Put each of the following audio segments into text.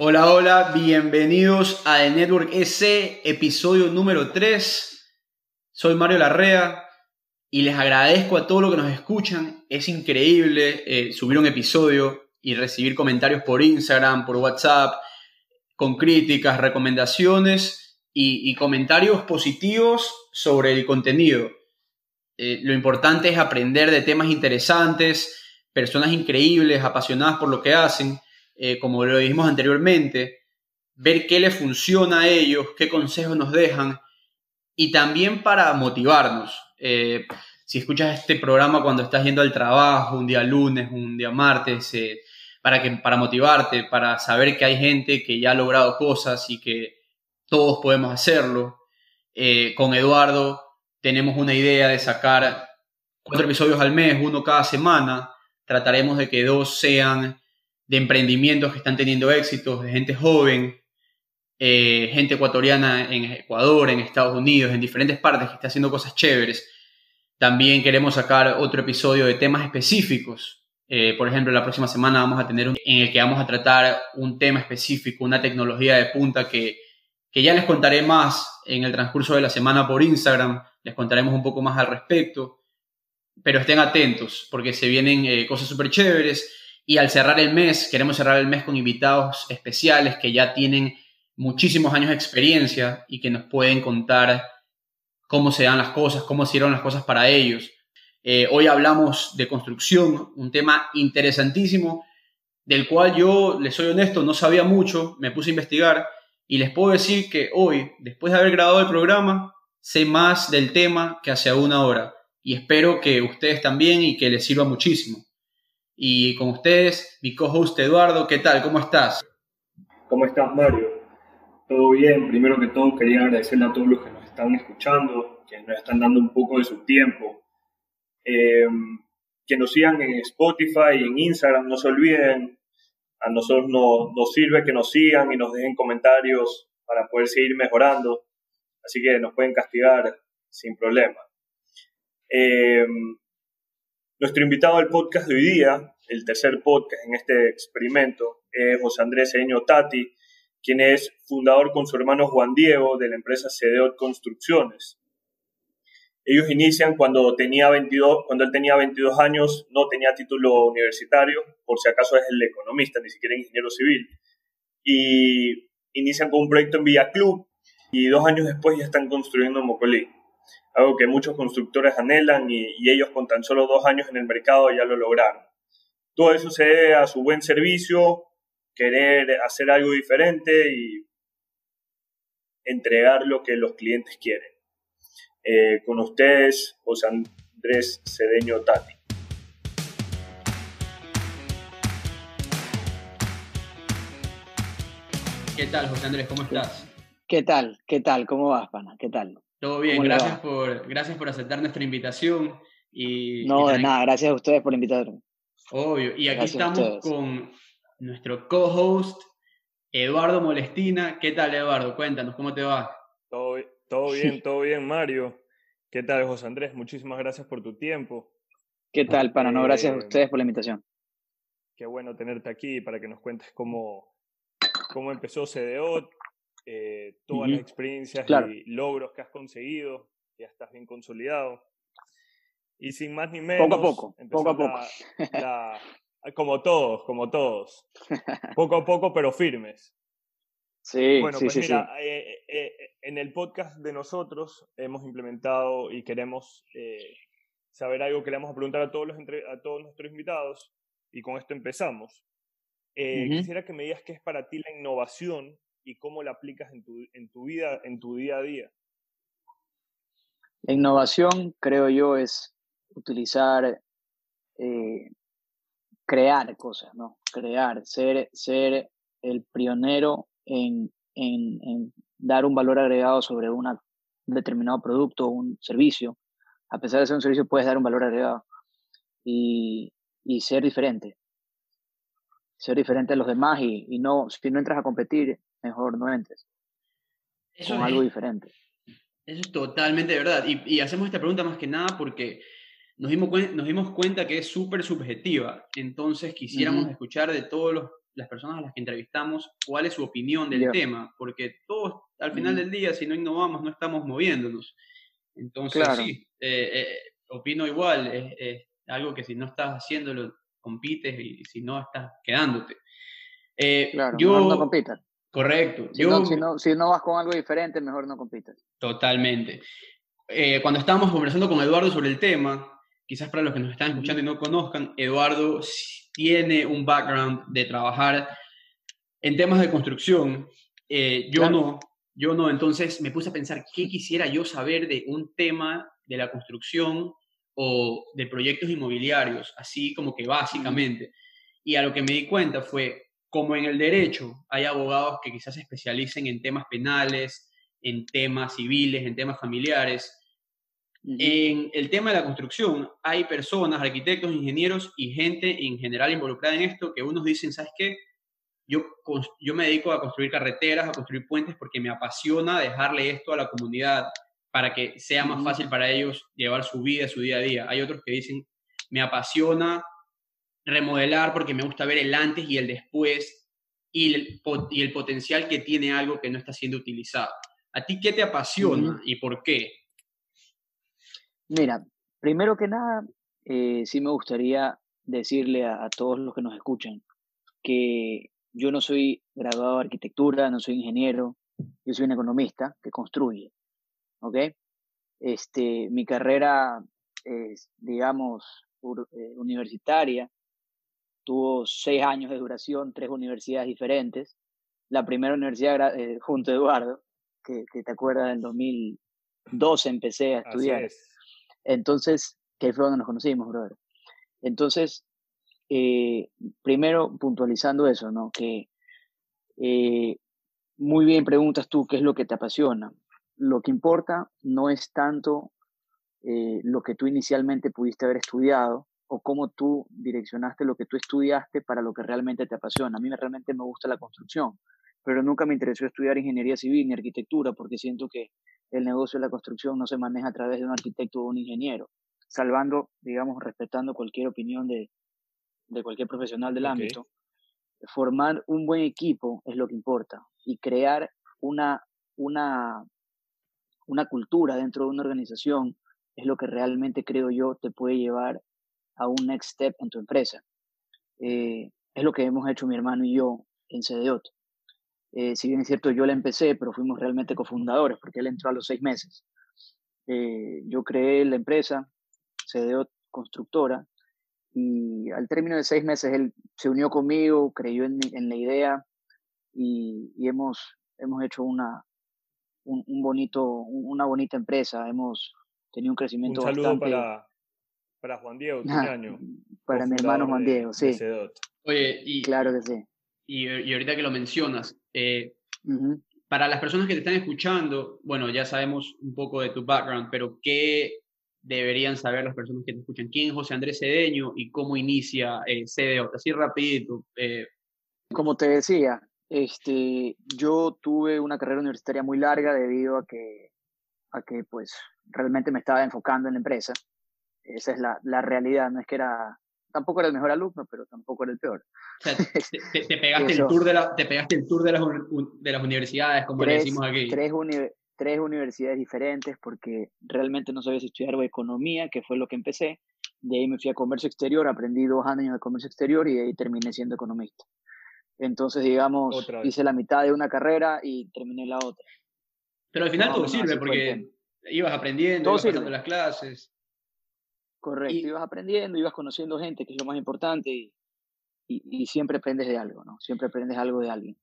Hola, hola, bienvenidos a The Network S, episodio número 3. Soy Mario Larrea y les agradezco a todos los que nos escuchan. Es increíble eh, subir un episodio y recibir comentarios por Instagram, por WhatsApp, con críticas, recomendaciones y, comentarios positivos sobre el contenido. Eh, lo importante es aprender de temas interesantes, personas increíbles, apasionadas por lo que hacen eh, como lo dijimos anteriormente, ver qué les funciona a ellos, qué consejos nos dejan y también para motivarnos. Eh, si escuchas este programa cuando estás yendo al trabajo, un día lunes, un día martes, eh, para, que, para motivarte, para saber que hay gente que ya ha logrado cosas y que todos podemos hacerlo. con Eduardo tenemos una idea de sacar cuatro episodios al mes, uno cada semana. Trataremos de que dos sean de emprendimientos que están teniendo éxitos, de gente joven, eh, gente ecuatoriana en Ecuador, en Estados Unidos, en diferentes partes que está haciendo cosas chéveres. También queremos sacar otro episodio de temas específicos. Eh, por ejemplo, la próxima semana vamos a tener un en el que vamos a tratar un tema específico, una tecnología de punta que, que ya les contaré más en el transcurso de la semana por Instagram. Les contaremos un poco más al respecto. Pero estén atentos porque se vienen eh, cosas súper chéveres. Y al cerrar el mes, queremos cerrar el mes con invitados especiales que ya tienen muchísimos años de experiencia y que nos pueden contar cómo se dan las cosas, cómo se las cosas para ellos. Eh, hoy hablamos de construcción, un tema interesantísimo del cual yo, les soy honesto, no sabía mucho, me puse a investigar y les puedo decir que hoy, después de haber grabado el programa, sé más del tema que hace una hora y espero que ustedes también y que les sirva muchísimo. Y con ustedes, mi co-host Eduardo, ¿qué tal? ¿Cómo estás? ¿Cómo estás, Mario? Todo bien. Primero que todo, quería agradecerle a todos los que nos están escuchando, que nos están dando un poco de su tiempo. Em, que nos sigan en Spotify y en Instagram, no se olviden. A nosotros nos, nos sirve que nos sigan y nos dejen comentarios para poder seguir mejorando. Así que nos pueden castigar sin problema. Eh, nuestro invitado al podcast de hoy día, el tercer podcast en este experimento, es José Andrés Eño Tati, quien es fundador con su hermano Juan Diego de la empresa CDOT Construcciones. Ellos inician cuando, tenía 22, cuando él tenía 22 años, no tenía título universitario, por si acaso es el economista, ni siquiera ingeniero civil. Y inician con un proyecto en Villa Club y dos años después ya están construyendo en Mocolí algo que muchos constructores anhelan y, ellos con tan solo dos años en el mercado ya lo lograron. Todo eso se debe a su buen servicio, querer hacer algo diferente y entregar lo que los clientes quieren. Eh, con ustedes, José Andrés Cedeño Tati. ¿Qué tal, José Andrés? ¿Cómo estás? ¿Qué tal? ¿Qué tal? ¿Cómo vas, pana? ¿Qué tal? Todo bien, gracias por, gracias por aceptar nuestra invitación. Y, no, de nada, gracias a ustedes por invitarme. Obvio, y aquí estamos con nuestro co-host, Eduardo Molestina. ¿Qué tal, Eduardo? Cuéntanos, ¿cómo te va? Todo, todo bien, todo bien, Mario. ¿Qué tal, José Andrés? Muchísimas gracias por tu tiempo. ¿Qué tal, pana? No, gracias a eh, ustedes por la invitación. Qué bueno tenerte aquí para que nos cuentes cómo, cómo empezó CDO, eh, todas las experiencias y logros que has conseguido, ya estás bien consolidado. Y sin más ni menos. Poco a poco, poco a poco. como todos, como todos. Poco a poco, pero firmes. Sí, bueno, sí, pues sí, mira, eh, eh, en el podcast de nosotros hemos implementado y queremos saber algo que le vamos a preguntar a todos, los a todos nuestros invitados y con esto empezamos. Quisiera que me digas qué es para ti la innovación y cómo la aplicas en tu, en tu vida, en tu día a día? La innovación, creo yo, es utilizar, eh, crear cosas, ¿no? Crear, ser, ser el pionero en, en, dar un valor agregado sobre un determinado producto o un servicio. A pesar de ser un servicio, puedes dar un valor agregado y, y ser diferente. Ser diferente a los demás y, y no, si no entras a competir, mejor no entres. Eso con es, algo diferente. Eso es totalmente verdad. Y, y, hacemos esta pregunta más que nada porque nos dimos, nos dimos cuenta que es súper subjetiva. Entonces quisiéramos escuchar de todos los, las personas a las que entrevistamos cuál es su opinión del tema, porque todos al final del día, si no innovamos, no estamos moviéndonos. Entonces, sí, eh, eh, opino igual, es, algo que si no estás haciéndolo, compites y si no, estás quedándote. Eh, claro, yo, no compitas. Correcto. Si, no, si, no, vas con algo diferente, mejor no compitas. Totalmente. cuando estábamos conversando con Eduardo sobre el tema, quizás para los que nos están escuchando y no conozcan, Eduardo tiene un background de trabajar en temas de construcción. yo no, yo no, entonces me puse a pensar qué quisiera yo saber de un tema de la construcción o de proyectos inmobiliarios, así como que básicamente. Y a lo que me di cuenta fue, como en el derecho hay abogados que quizás se especialicen en temas penales, en temas civiles, en temas familiares, en el tema de la construcción hay personas, arquitectos, ingenieros y gente en general involucrada en esto que unos dicen, ¿sabes qué? Yo, yo me dedico a construir carreteras, a construir puentes porque me apasiona dejarle esto a la comunidad para que sea más fácil para ellos llevar su vida, su día a día. Hay otros que dicen, me apasiona remodelar porque me gusta ver el antes y el después y el, y el potencial que tiene algo que no está siendo utilizado. ¿A ti qué te apasiona y por qué? Mira, primero que nada, eh, sí me gustaría decirle a, todos los que nos escuchan que yo no soy graduado de arquitectura, no soy ingeniero, yo soy un economista que construye, ¿ok? Este, mi carrera es, digamos, eh, universitaria, tuvo seis años de duración, tres universidades diferentes. La primera universidad eh, junto a Eduardo, que, te acuerdas, en 2012 empecé a estudiar. Entonces, que fue donde nos conocimos, brother. Entonces, eh, primero puntualizando eso, ¿no? Que eh, muy bien preguntas tú qué es lo que te apasiona. Lo que importa no es tanto eh, lo que tú inicialmente pudiste haber estudiado o cómo tú direccionaste lo que tú estudiaste para lo que realmente te apasiona. A mí realmente me gusta la construcción, pero nunca me interesó estudiar ingeniería civil ni arquitectura porque siento que el negocio de la construcción no se maneja a través de un arquitecto o un ingeniero, salvando, digamos, respetando cualquier opinión de, de cualquier profesional del ámbito, formar un buen equipo es lo que importa y crear una, una, una cultura dentro de una organización es lo que realmente creo yo te puede llevar a un next step en tu empresa. Eh, es lo que hemos hecho mi hermano y yo en CDOT. Eh, si bien es cierto, yo la empecé, pero fuimos realmente cofundadores porque él entró a los seis meses. Eh, yo creé la empresa, CDOT Constructora, y al término de seis meses él se unió conmigo, creyó en, en la idea y, y, hemos, hemos hecho una, un, bonito, una bonita empresa. Hemos tenido un crecimiento un saludo Para, para Juan Diego, año, para mi hermano Juan Diego, sí. Oye, y, claro que sí. Y, y ahorita que lo mencionas, eh, para las personas que te están escuchando, bueno, ya sabemos un poco de tu background, pero ¿qué deberían saber las personas que te escuchan? ¿Quién es José Andrés Cedeño y cómo inicia eh, CDO? Así rapidito. Eh. Como te decía, este, yo tuve una carrera universitaria muy larga debido a que, a que pues, realmente me estaba enfocando en la empresa. Esa es la, la realidad, no es que era tampoco era el mejor alumno, pero tampoco era el peor. te, pegaste el tour de la, te pegaste el tour de las, de las universidades, como le decimos aquí. Tres, tres universidades diferentes, porque realmente no sabía si estudiar economía, que fue lo que empecé. De ahí me fui a comercio exterior, aprendí dos años de comercio exterior y de ahí terminé siendo economista. Entonces, digamos, hice la mitad de una carrera y terminé la otra. Pero al final todo sirve, porque ibas aprendiendo, ibas pasando las clases. Correcto, ibas aprendiendo, ibas conociendo gente, que es lo más importante, y, y, siempre aprendes de algo, ¿no? Siempre aprendes algo de alguien.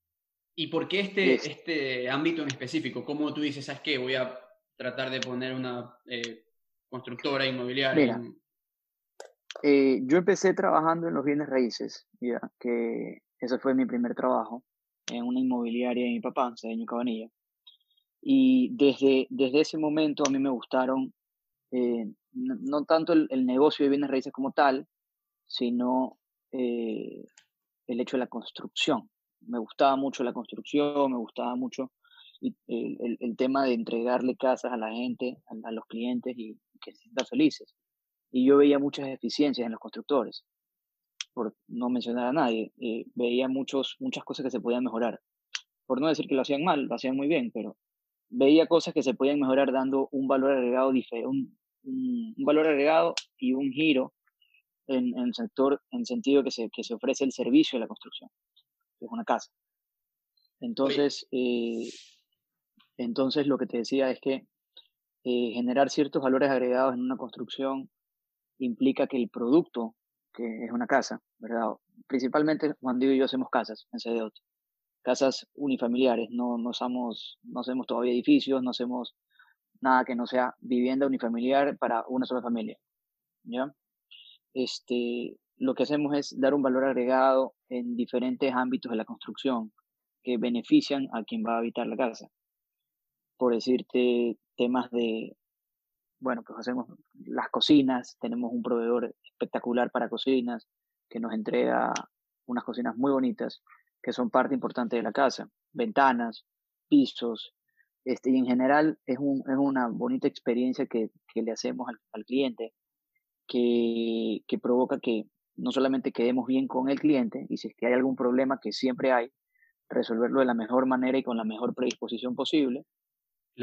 ¿Y por qué este, este ámbito en específico? ¿Cómo tú dices, sabes qué? Voy a tratar de poner una eh, constructora inmobiliaria. Eh, yo empecé trabajando en los bienes raíces, ya, que ese fue mi primer trabajo en una inmobiliaria de mi papá, en Cedeño Cabanilla. Y desde, desde ese momento a mí me gustaron eh, no, tanto el, negocio de bienes raíces como tal, sino eh, el hecho de la construcción. Me gustaba mucho la construcción, me gustaba mucho el, el, tema de entregarle casas a la gente, a, los clientes y que se sientan felices. Y yo veía muchas deficiencias en los constructores. por no mencionar a nadie, veía muchos, muchas cosas que se podían mejorar. Por no decir que lo hacían mal, lo hacían muy bien, pero veía cosas que se podían mejorar dando un valor agregado diferente, un, valor agregado y un giro en, el sector, en sentido que se, que se ofrece el servicio de la construcción, que es una casa. Entonces, eh, entonces lo que te decía es que eh, generar ciertos valores agregados en una construcción implica que el producto, que es una casa, ¿verdad? Principalmente Juan Diego y yo hacemos casas en CDOT, casas unifamiliares, no, no, somos, no hacemos todavía edificios, no hacemos nada que no sea vivienda unifamiliar para una sola familia. ¿ya? Este, lo que hacemos es dar un valor agregado en diferentes ámbitos de la construcción que benefician a quien va a habitar la casa. Por decirte temas de, bueno, pues hacemos las cocinas, tenemos un proveedor espectacular para cocinas que nos entrega unas cocinas muy bonitas que son parte importante de la casa, ventanas, pisos, este, y en general es, un, es una bonita experiencia que, que le hacemos al, al cliente, que, que, provoca que no solamente quedemos bien con el cliente, y si es que hay algún problema, que siempre hay, resolverlo de la mejor manera y con la mejor predisposición posible,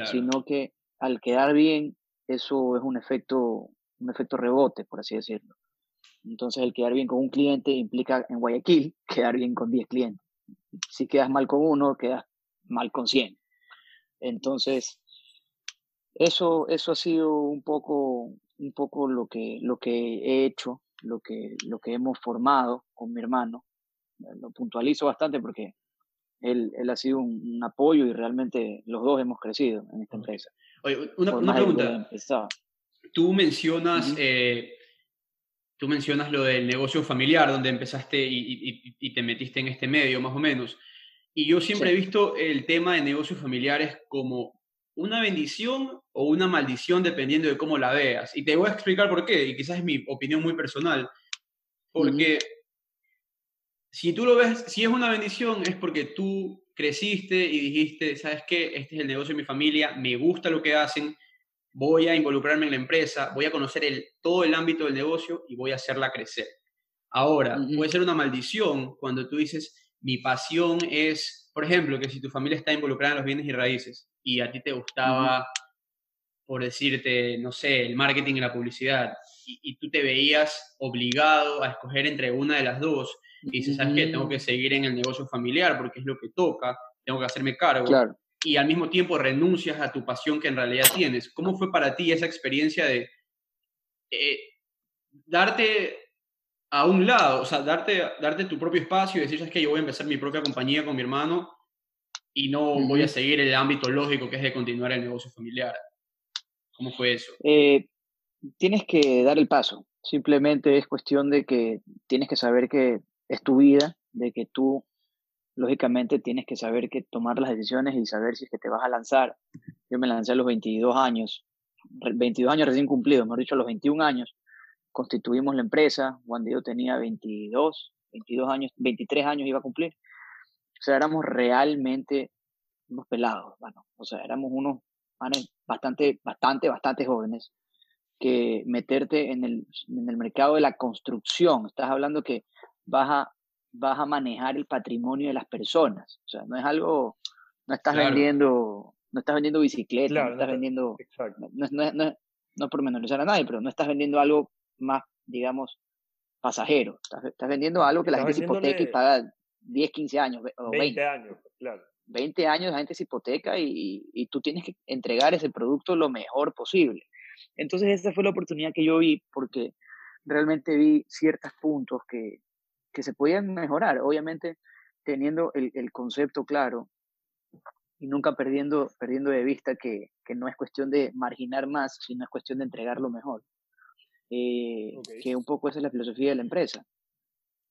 sino que al quedar bien, eso es un efecto, un efecto rebote, por así decirlo. Entonces, el quedar bien con un cliente implica en Guayaquil quedar bien con 10 clientes. Si quedas mal con uno, quedas mal con 100. Entonces, eso, eso ha sido un poco, un poco lo que, lo que he hecho, lo que, lo que hemos formado con mi hermano. Lo puntualizo bastante porque él, él ha sido un, apoyo y realmente los dos hemos crecido en esta empresa. Oye, una, una pregunta. Tú mencionas, eh, tú mencionas lo del negocio familiar, donde empezaste y, y, te metiste en este medio, más o menos. Y yo siempre he visto el tema de negocios familiares como una bendición o una maldición dependiendo de cómo la veas. Y te voy a explicar por qué, y quizás es mi opinión muy personal. Porque si tú lo ves, si es una bendición es porque tú creciste y dijiste, ¿sabes qué? Este es el negocio de mi familia, me gusta lo que hacen, voy a involucrarme en la empresa, voy a conocer el, todo el ámbito del negocio y voy a hacerla crecer. Ahora, puede ser una maldición cuando tú dices, mi pasión es, por ejemplo, que si tu familia está involucrada en los bienes y raíces y a ti te gustaba, por decirte, no sé, el marketing y la publicidad, y, tú te veías obligado a escoger entre una de las dos, y dices, ¿sabes qué? Tengo que seguir en el negocio familiar porque es lo que toca, tengo que hacerme cargo. Y al mismo tiempo renuncias a tu pasión que en realidad tienes. ¿Cómo fue para ti esa experiencia de eh, darte a un lado, o sea, darte, darte tu propio espacio y decir, es que yo voy a empezar mi propia compañía con mi hermano y no voy a seguir el ámbito lógico que es de continuar el negocio familiar. ¿Cómo fue eso? Eh, tienes que dar el paso. Simplemente es cuestión de que tienes que saber que es tu vida, de que tú, lógicamente, tienes que saber que tomar las decisiones y saber si es que te vas a lanzar. Yo me lancé a los 22 años, 22 años recién cumplidos, mejor dicho, a los 21 años, constituimos la empresa, Juan Diego tenía 22, 22 años, 23 años iba a cumplir. O sea, éramos realmente unos pelados, bueno, o sea, éramos unos bastante, bastante, bastante jóvenes que meterte en el, en el mercado de la construcción. Estás hablando que vas a, vas a manejar el patrimonio de las personas. O sea, no es algo, no estás vendiendo, no estás vendiendo bicicletas, no estás vendiendo, no, no, no, no, por menorizar a nadie, pero no estás vendiendo algo más, digamos, pasajero. Estás, vendiendo algo que la gente se hipoteca y paga 10, 15 años o 20, años, claro. 20 años la gente se hipoteca y, y, tú tienes que entregar ese producto lo mejor posible. Entonces esa fue la oportunidad que yo vi porque realmente vi ciertos puntos que, que se podían mejorar, obviamente teniendo el, el, concepto claro y nunca perdiendo, perdiendo de vista que, que no es cuestión de marginar más, sino es cuestión de entregar lo mejor. Eh, que un poco esa es la filosofía de la empresa.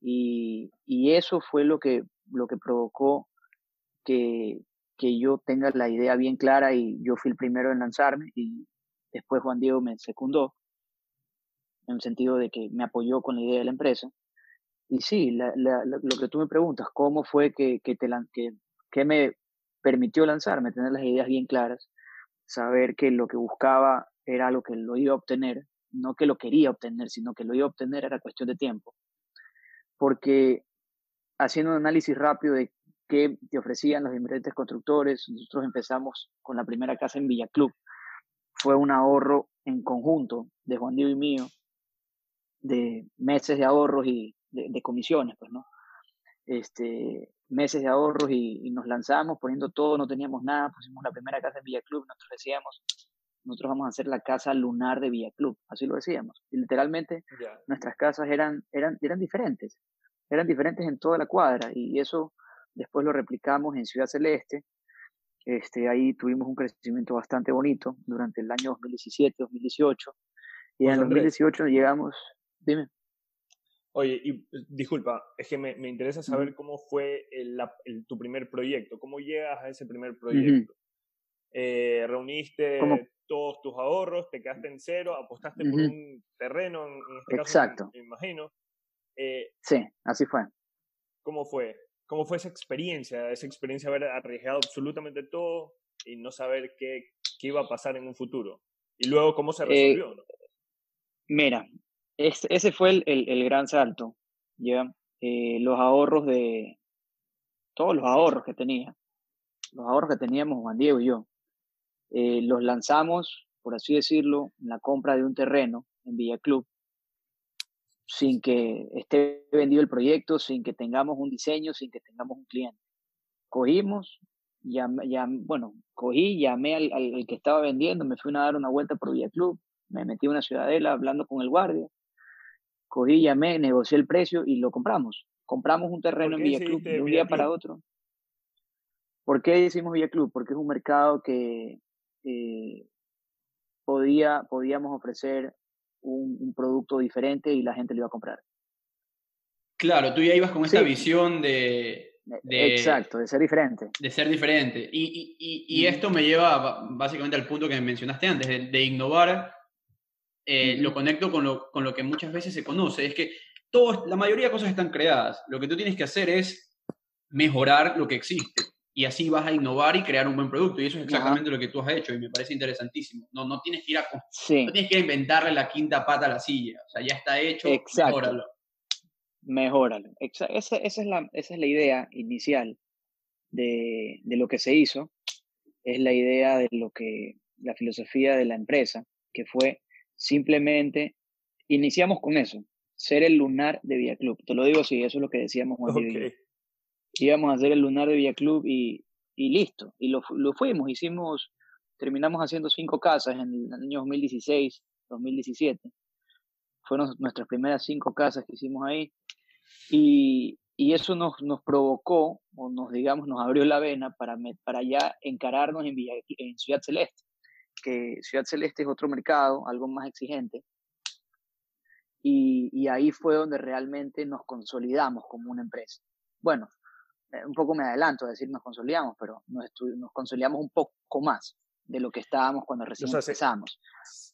Y, y eso fue lo que, lo que provocó que, que yo tenga la idea bien clara y yo fui el primero en lanzarme y después Juan Diego me secundó en el sentido de que me apoyó con la idea de la empresa. Y sí, lo que tú me preguntas, ¿cómo fue que, que, te, que, que me permitió lanzarme, tener las ideas bien claras, saber que lo que buscaba era lo que lo iba a obtener no que lo quería obtener, sino que lo iba a obtener era cuestión de tiempo. porque haciendo un análisis rápido de qué te ofrecían los diferentes constructores, nosotros empezamos con la primera casa en Villa Club. Fue un ahorro en conjunto de Juan Diego y mío, de meses de ahorros y de, comisiones, pues, ¿no? Este, meses de ahorros y, nos lanzamos poniendo todo, no teníamos nada, pusimos la primera casa en Villa Club, nosotros decíamos, nosotros vamos a hacer la casa lunar de Villa Club, así lo decíamos. Y literalmente nuestras casas eran, eran, eran diferentes, eran diferentes en toda la cuadra y eso después lo replicamos en Ciudad Celeste. Este, ahí tuvimos un crecimiento bastante bonito durante el año 2017, 2018 y en el 2018 llegamos, dime. Oye, y disculpa, es que me, me interesa saber cómo fue el, tu primer proyecto, cómo llegas a ese primer proyecto. Eh, ¿Reuniste todos tus ahorros, te quedaste en cero, apostaste por un terreno, en, este caso, Exacto. Me, imagino? Eh, sí, así fue. ¿Cómo fue? ¿Cómo fue esa experiencia? Esa experiencia de haber arriesgado absolutamente todo y no saber qué, qué iba a pasar en un futuro. Y luego, ¿cómo se eh, resolvió? Mira, ese fue el, el, gran salto, ¿ya? Eh, los ahorros de, todos los ahorros que tenía, los ahorros que teníamos Juan Diego y yo, eh, los lanzamos, por así decirlo, en la compra de un terreno en Villa Club, sin que esté vendido el proyecto, sin que tengamos un diseño, sin que tengamos un cliente. Cogimos, ya, ya, bueno, cogí, llamé al, al, que estaba vendiendo, me fui a dar una vuelta por Villa Club, me metí en una ciudadela hablando con el guardia, cogí, llamé, negocié el precio y lo compramos. Compramos un terreno en Villa Club de un día para otro. ¿Por qué decimos Villa Club? Porque es un mercado que eh, podía, podíamos ofrecer un, producto diferente y la gente lo iba a comprar. Claro, tú ya ibas con esta visión de, de, Exacto, de ser diferente. De ser diferente. Y, y, y, esto me lleva básicamente al punto que mencionaste antes, de innovar eh, lo conecto con lo, con lo que muchas veces se conoce, es que todo, la mayoría de cosas están creadas. Lo que tú tienes que hacer es mejorar lo que existe y así vas a innovar y crear un buen producto. Y eso es exactamente lo que tú has hecho y me parece interesantísimo. No, no, tienes, que ir a, no tienes que inventarle la quinta pata a la silla. O sea, ya está hecho, Exacto. mejóralo. Mejóralo. Esa, esa, es la, esa es la idea inicial de, de lo que se hizo. Es la idea de lo que, la filosofía de la empresa, que fue Simplemente iniciamos con eso, ser el lunar de Vía Club. Te lo digo así, eso es lo que decíamos Juan okay. Íbamos a hacer el lunar de Vía Club y, y listo. Y lo, lo, fuimos, hicimos, terminamos haciendo cinco casas en el año 2016, 2017. Fueron nuestras primeras cinco casas que hicimos ahí. Y, y eso nos, nos provocó, o nos, digamos, nos abrió la vena para, para ya encararnos en, Villa, en Ciudad Celeste que Ciudad Celeste es otro mercado, algo más exigente. Y, ahí fue donde realmente nos consolidamos como una empresa. Bueno, un poco me adelanto a decir nos consolidamos, pero nos, nos consolidamos un poco más de lo que estábamos cuando recién empezamos.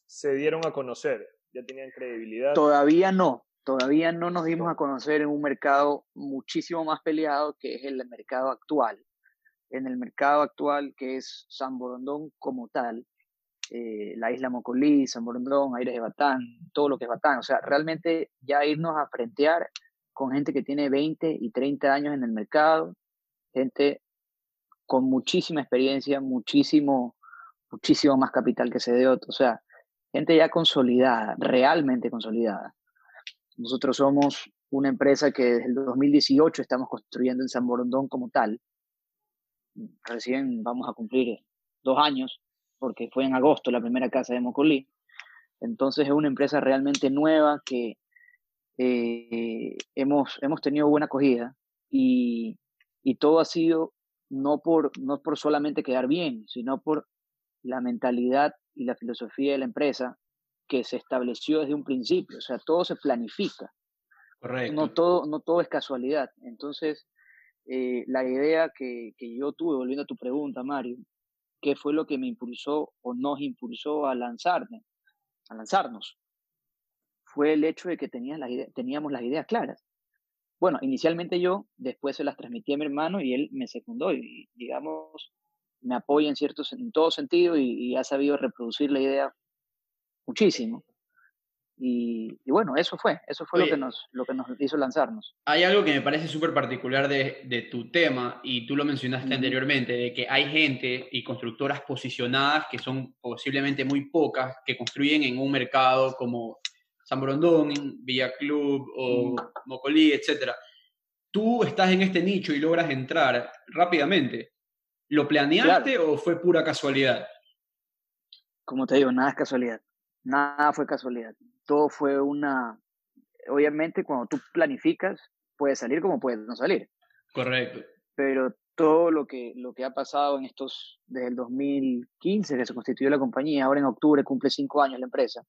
Se, dieron a conocer, ya tenían credibilidad. Todavía no, todavía no nos dimos a conocer en un mercado muchísimo más peleado que es el mercado actual. En el mercado actual que es San Borondón como tal, eh, la isla Mocolí, San Borondón, Aires de Batán, todo lo que es Batán. O sea, realmente ya irnos a frentear con gente que tiene 20 y 30 años en el mercado, gente con muchísima experiencia, muchísimo, muchísimo más capital que se otro. o sea, gente ya consolidada, realmente consolidada. Nosotros somos una empresa que desde el 2018 estamos construyendo en San Borondón como tal. Recién vamos a cumplir dos años porque fue en agosto la primera casa de Mocolí. Entonces es una empresa realmente nueva que eh, hemos, hemos tenido buena acogida y, y, todo ha sido no por, no por solamente quedar bien, sino por la mentalidad y la filosofía de la empresa que se estableció desde un principio. O sea, todo se planifica. Correcto. No todo, no todo es casualidad. Entonces, eh, la idea que, que, yo tuve, volviendo a tu pregunta, Mario, qué fue lo que me impulsó o nos impulsó a lanzarme, a lanzarnos. Fue el hecho de que teníamos las ideas claras. Bueno, inicialmente yo, después se las transmití a mi hermano y él me secundó y, digamos, me apoya en, ciertos, en todo sentido y, ha sabido reproducir la idea muchísimo. Y, bueno, eso fue, eso fue lo, que nos, lo que nos hizo lanzarnos. Hay algo que me parece súper particular de, de, tu tema, y tú lo mencionaste anteriormente, de que hay gente y constructoras posicionadas que son posiblemente muy pocas, que construyen en un mercado como San Borondón, Villa Club o Mocolí, etc. Tú estás en este nicho y logras entrar rápidamente. ¿Lo planeaste o fue pura casualidad? Como te digo, nada es casualidad. Nada fue casualidad. Todo fue una... Obviamente, cuando tú planificas, puede salir como puede no salir. Correcto. Pero todo lo que, lo que ha pasado en estos, desde el 2015 que se constituyó la compañía, ahora en octubre cumple cinco años la empresa,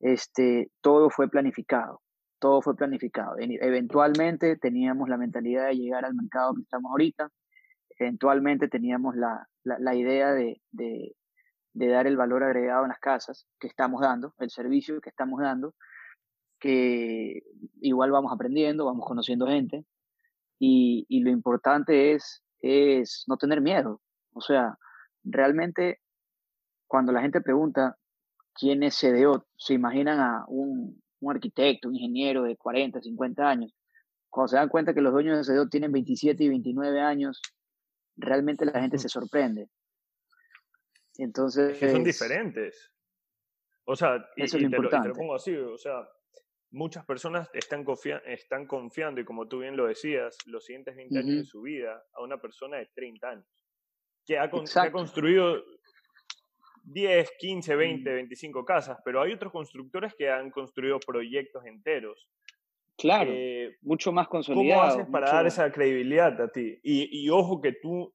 este, todo fue planificado, todo fue planificado. Eventualmente teníamos la mentalidad de llegar al mercado que estamos ahorita, eventualmente teníamos la, la, idea de, de, dar el valor agregado en las casas que estamos dando, el servicio que estamos dando, que igual vamos aprendiendo, vamos conociendo gente, y, y lo importante es, es no tener miedo. O sea, realmente cuando la gente pregunta quién es CDO, se imaginan a un, un arquitecto, un ingeniero de 40, 50 años. Cuando se dan cuenta que los dueños de CDO tienen 27 y 29 años, realmente la gente se sorprende. Entonces. Es que son diferentes. O sea, y, te, lo, pongo así, o sea, muchas personas están, están confiando, y como tú bien lo decías, los siguientes 20 años de su vida a una persona de 30 años, que ha, que ha construido 10, 15, 20, 25 casas, pero hay otros constructores que han construido proyectos enteros. Claro, eh, mucho más consolidado. ¿Cómo haces para dar esa credibilidad a ti? Y, y ojo que tú,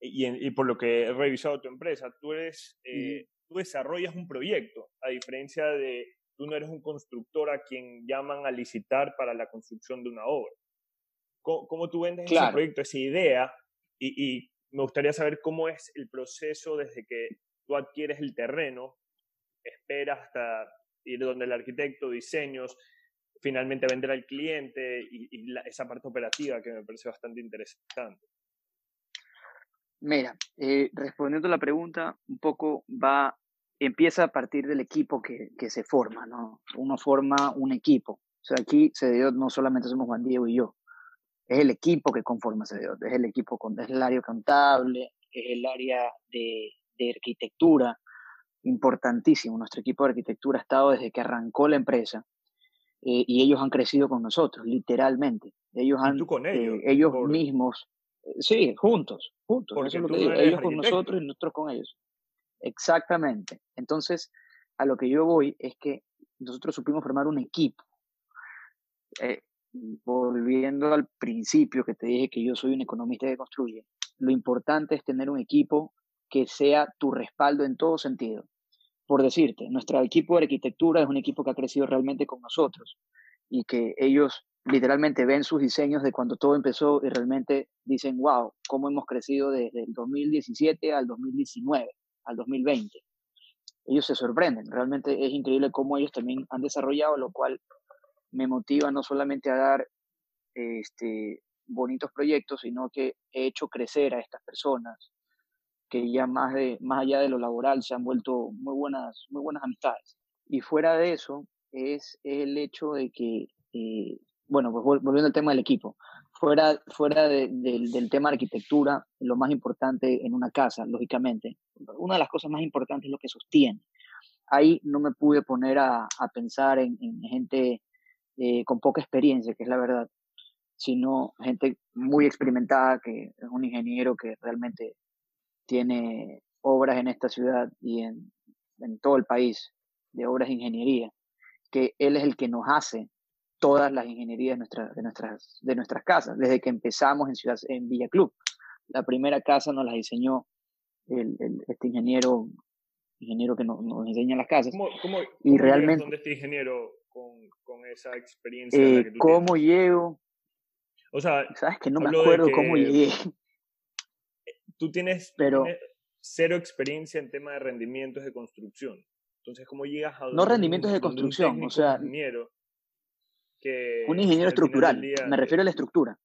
y, y, por lo que he revisado tu empresa, tú, eres, eh, tú desarrollas un proyecto, a diferencia de, tú no eres un constructor a quien llaman a licitar para la construcción de una obra. ¿Cómo, tú vendes ese proyecto, esa idea? Y, y me gustaría saber cómo es el proceso desde que tú adquieres el terreno, esperas hasta ir donde el arquitecto, diseños, finalmente vender al cliente y, esa parte operativa que me parece bastante interesante. Mira, eh, respondiendo a la pregunta, un poco va, empieza a partir del equipo que, que, se forma, ¿no? Uno forma un equipo. O sea, aquí CDO no solamente somos Juan Diego y yo, es el equipo que conforma CDO, es el equipo, es el área contable, es el área de, de arquitectura, importantísimo. Nuestro equipo de arquitectura ha estado desde que arrancó la empresa eh, y ellos han crecido con nosotros, literalmente. Ellos han, con ellos, eh, ellos mismos, eh, sí, juntos, juntos. ellos con nosotros y nosotros con ellos. Exactamente. Entonces, a lo que yo voy es que nosotros supimos formar un equipo. volviendo al principio que te dije que yo soy un economista que construye, lo importante es tener un equipo que sea tu respaldo en todo sentido por decirte, nuestro equipo de arquitectura es un equipo que ha crecido realmente con nosotros y que ellos literalmente ven sus diseños de cuando todo empezó y realmente dicen, wow, cómo hemos crecido desde el 2017 al 2019, al 2020. Ellos se sorprenden, realmente es increíble cómo ellos también han desarrollado, lo cual me motiva no solamente a dar este, bonitos proyectos, sino que he hecho crecer a estas personas, que ya más, de, más allá de lo laboral se han vuelto muy buenas, muy buenas amistades. Y fuera de eso es, el hecho de que, eh, bueno, pues volviendo al tema del equipo, fuera, fuera del tema de arquitectura, lo más importante en una casa, lógicamente, una de las cosas más importantes es lo que sostiene. Ahí no me pude poner a, pensar en, gente eh, con poca experiencia, que es la verdad, sino gente muy experimentada, que es un ingeniero que realmente tiene obras en esta ciudad y en, en todo el país de obras de ingeniería, que él es el que nos hace todas las ingenierías de, nuestra, de, nuestras, de nuestras casas, desde que empezamos en, ciudad, en Villa Club. La primera casa nos la diseñó el, este ingeniero, ingeniero que nos, nos enseña las casas. ¿Cómo, cómo, y realmente, ¿Dónde este ingeniero con, con esa experiencia? Eh, ¿Cómo llego? O sea, sabes que no me acuerdo cómo llegué tú tienes, Pero, cero experiencia en tema de rendimientos de construcción. Entonces, ¿cómo llegas a... No rendimientos de construcción, o sea... Ingeniero que, un ingeniero estructural, me refiero a la estructura.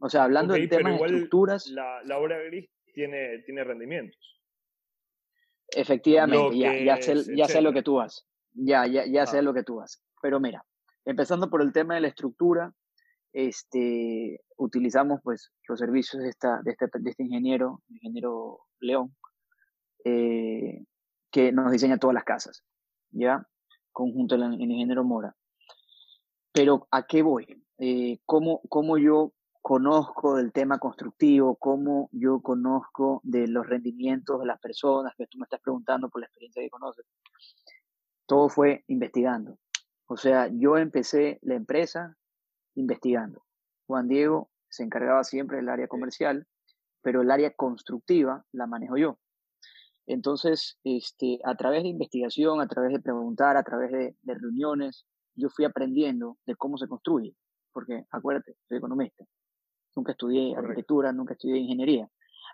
O sea, hablando de temas de estructuras... La, la, obra gris tiene, tiene rendimientos. Efectivamente, ya, ya, sé, ya sé lo que tú haces. Ya, ya, ya sé lo que tú haces. Pero mira, empezando por el tema de la estructura, este, utilizamos pues los servicios de, esta, de, este, de este ingeniero, ingeniero León, eh, que nos diseña todas las casas, ¿ya? Conjunto del ingeniero Mora. Pero ¿a qué voy? Eh, ¿cómo, ¿Cómo yo conozco del tema constructivo, cómo yo conozco de los rendimientos de las personas, que tú me estás preguntando por la experiencia que conoces? Todo fue investigando. O sea, yo empecé la empresa investigando. Juan Diego se encargaba siempre del área comercial, pero el área constructiva la manejo yo. Entonces, este, a través de investigación, a través de preguntar, a través de, reuniones, yo fui aprendiendo de cómo se construye. Porque, acuérdate, soy economista. Nunca estudié arquitectura, nunca estudié ingeniería.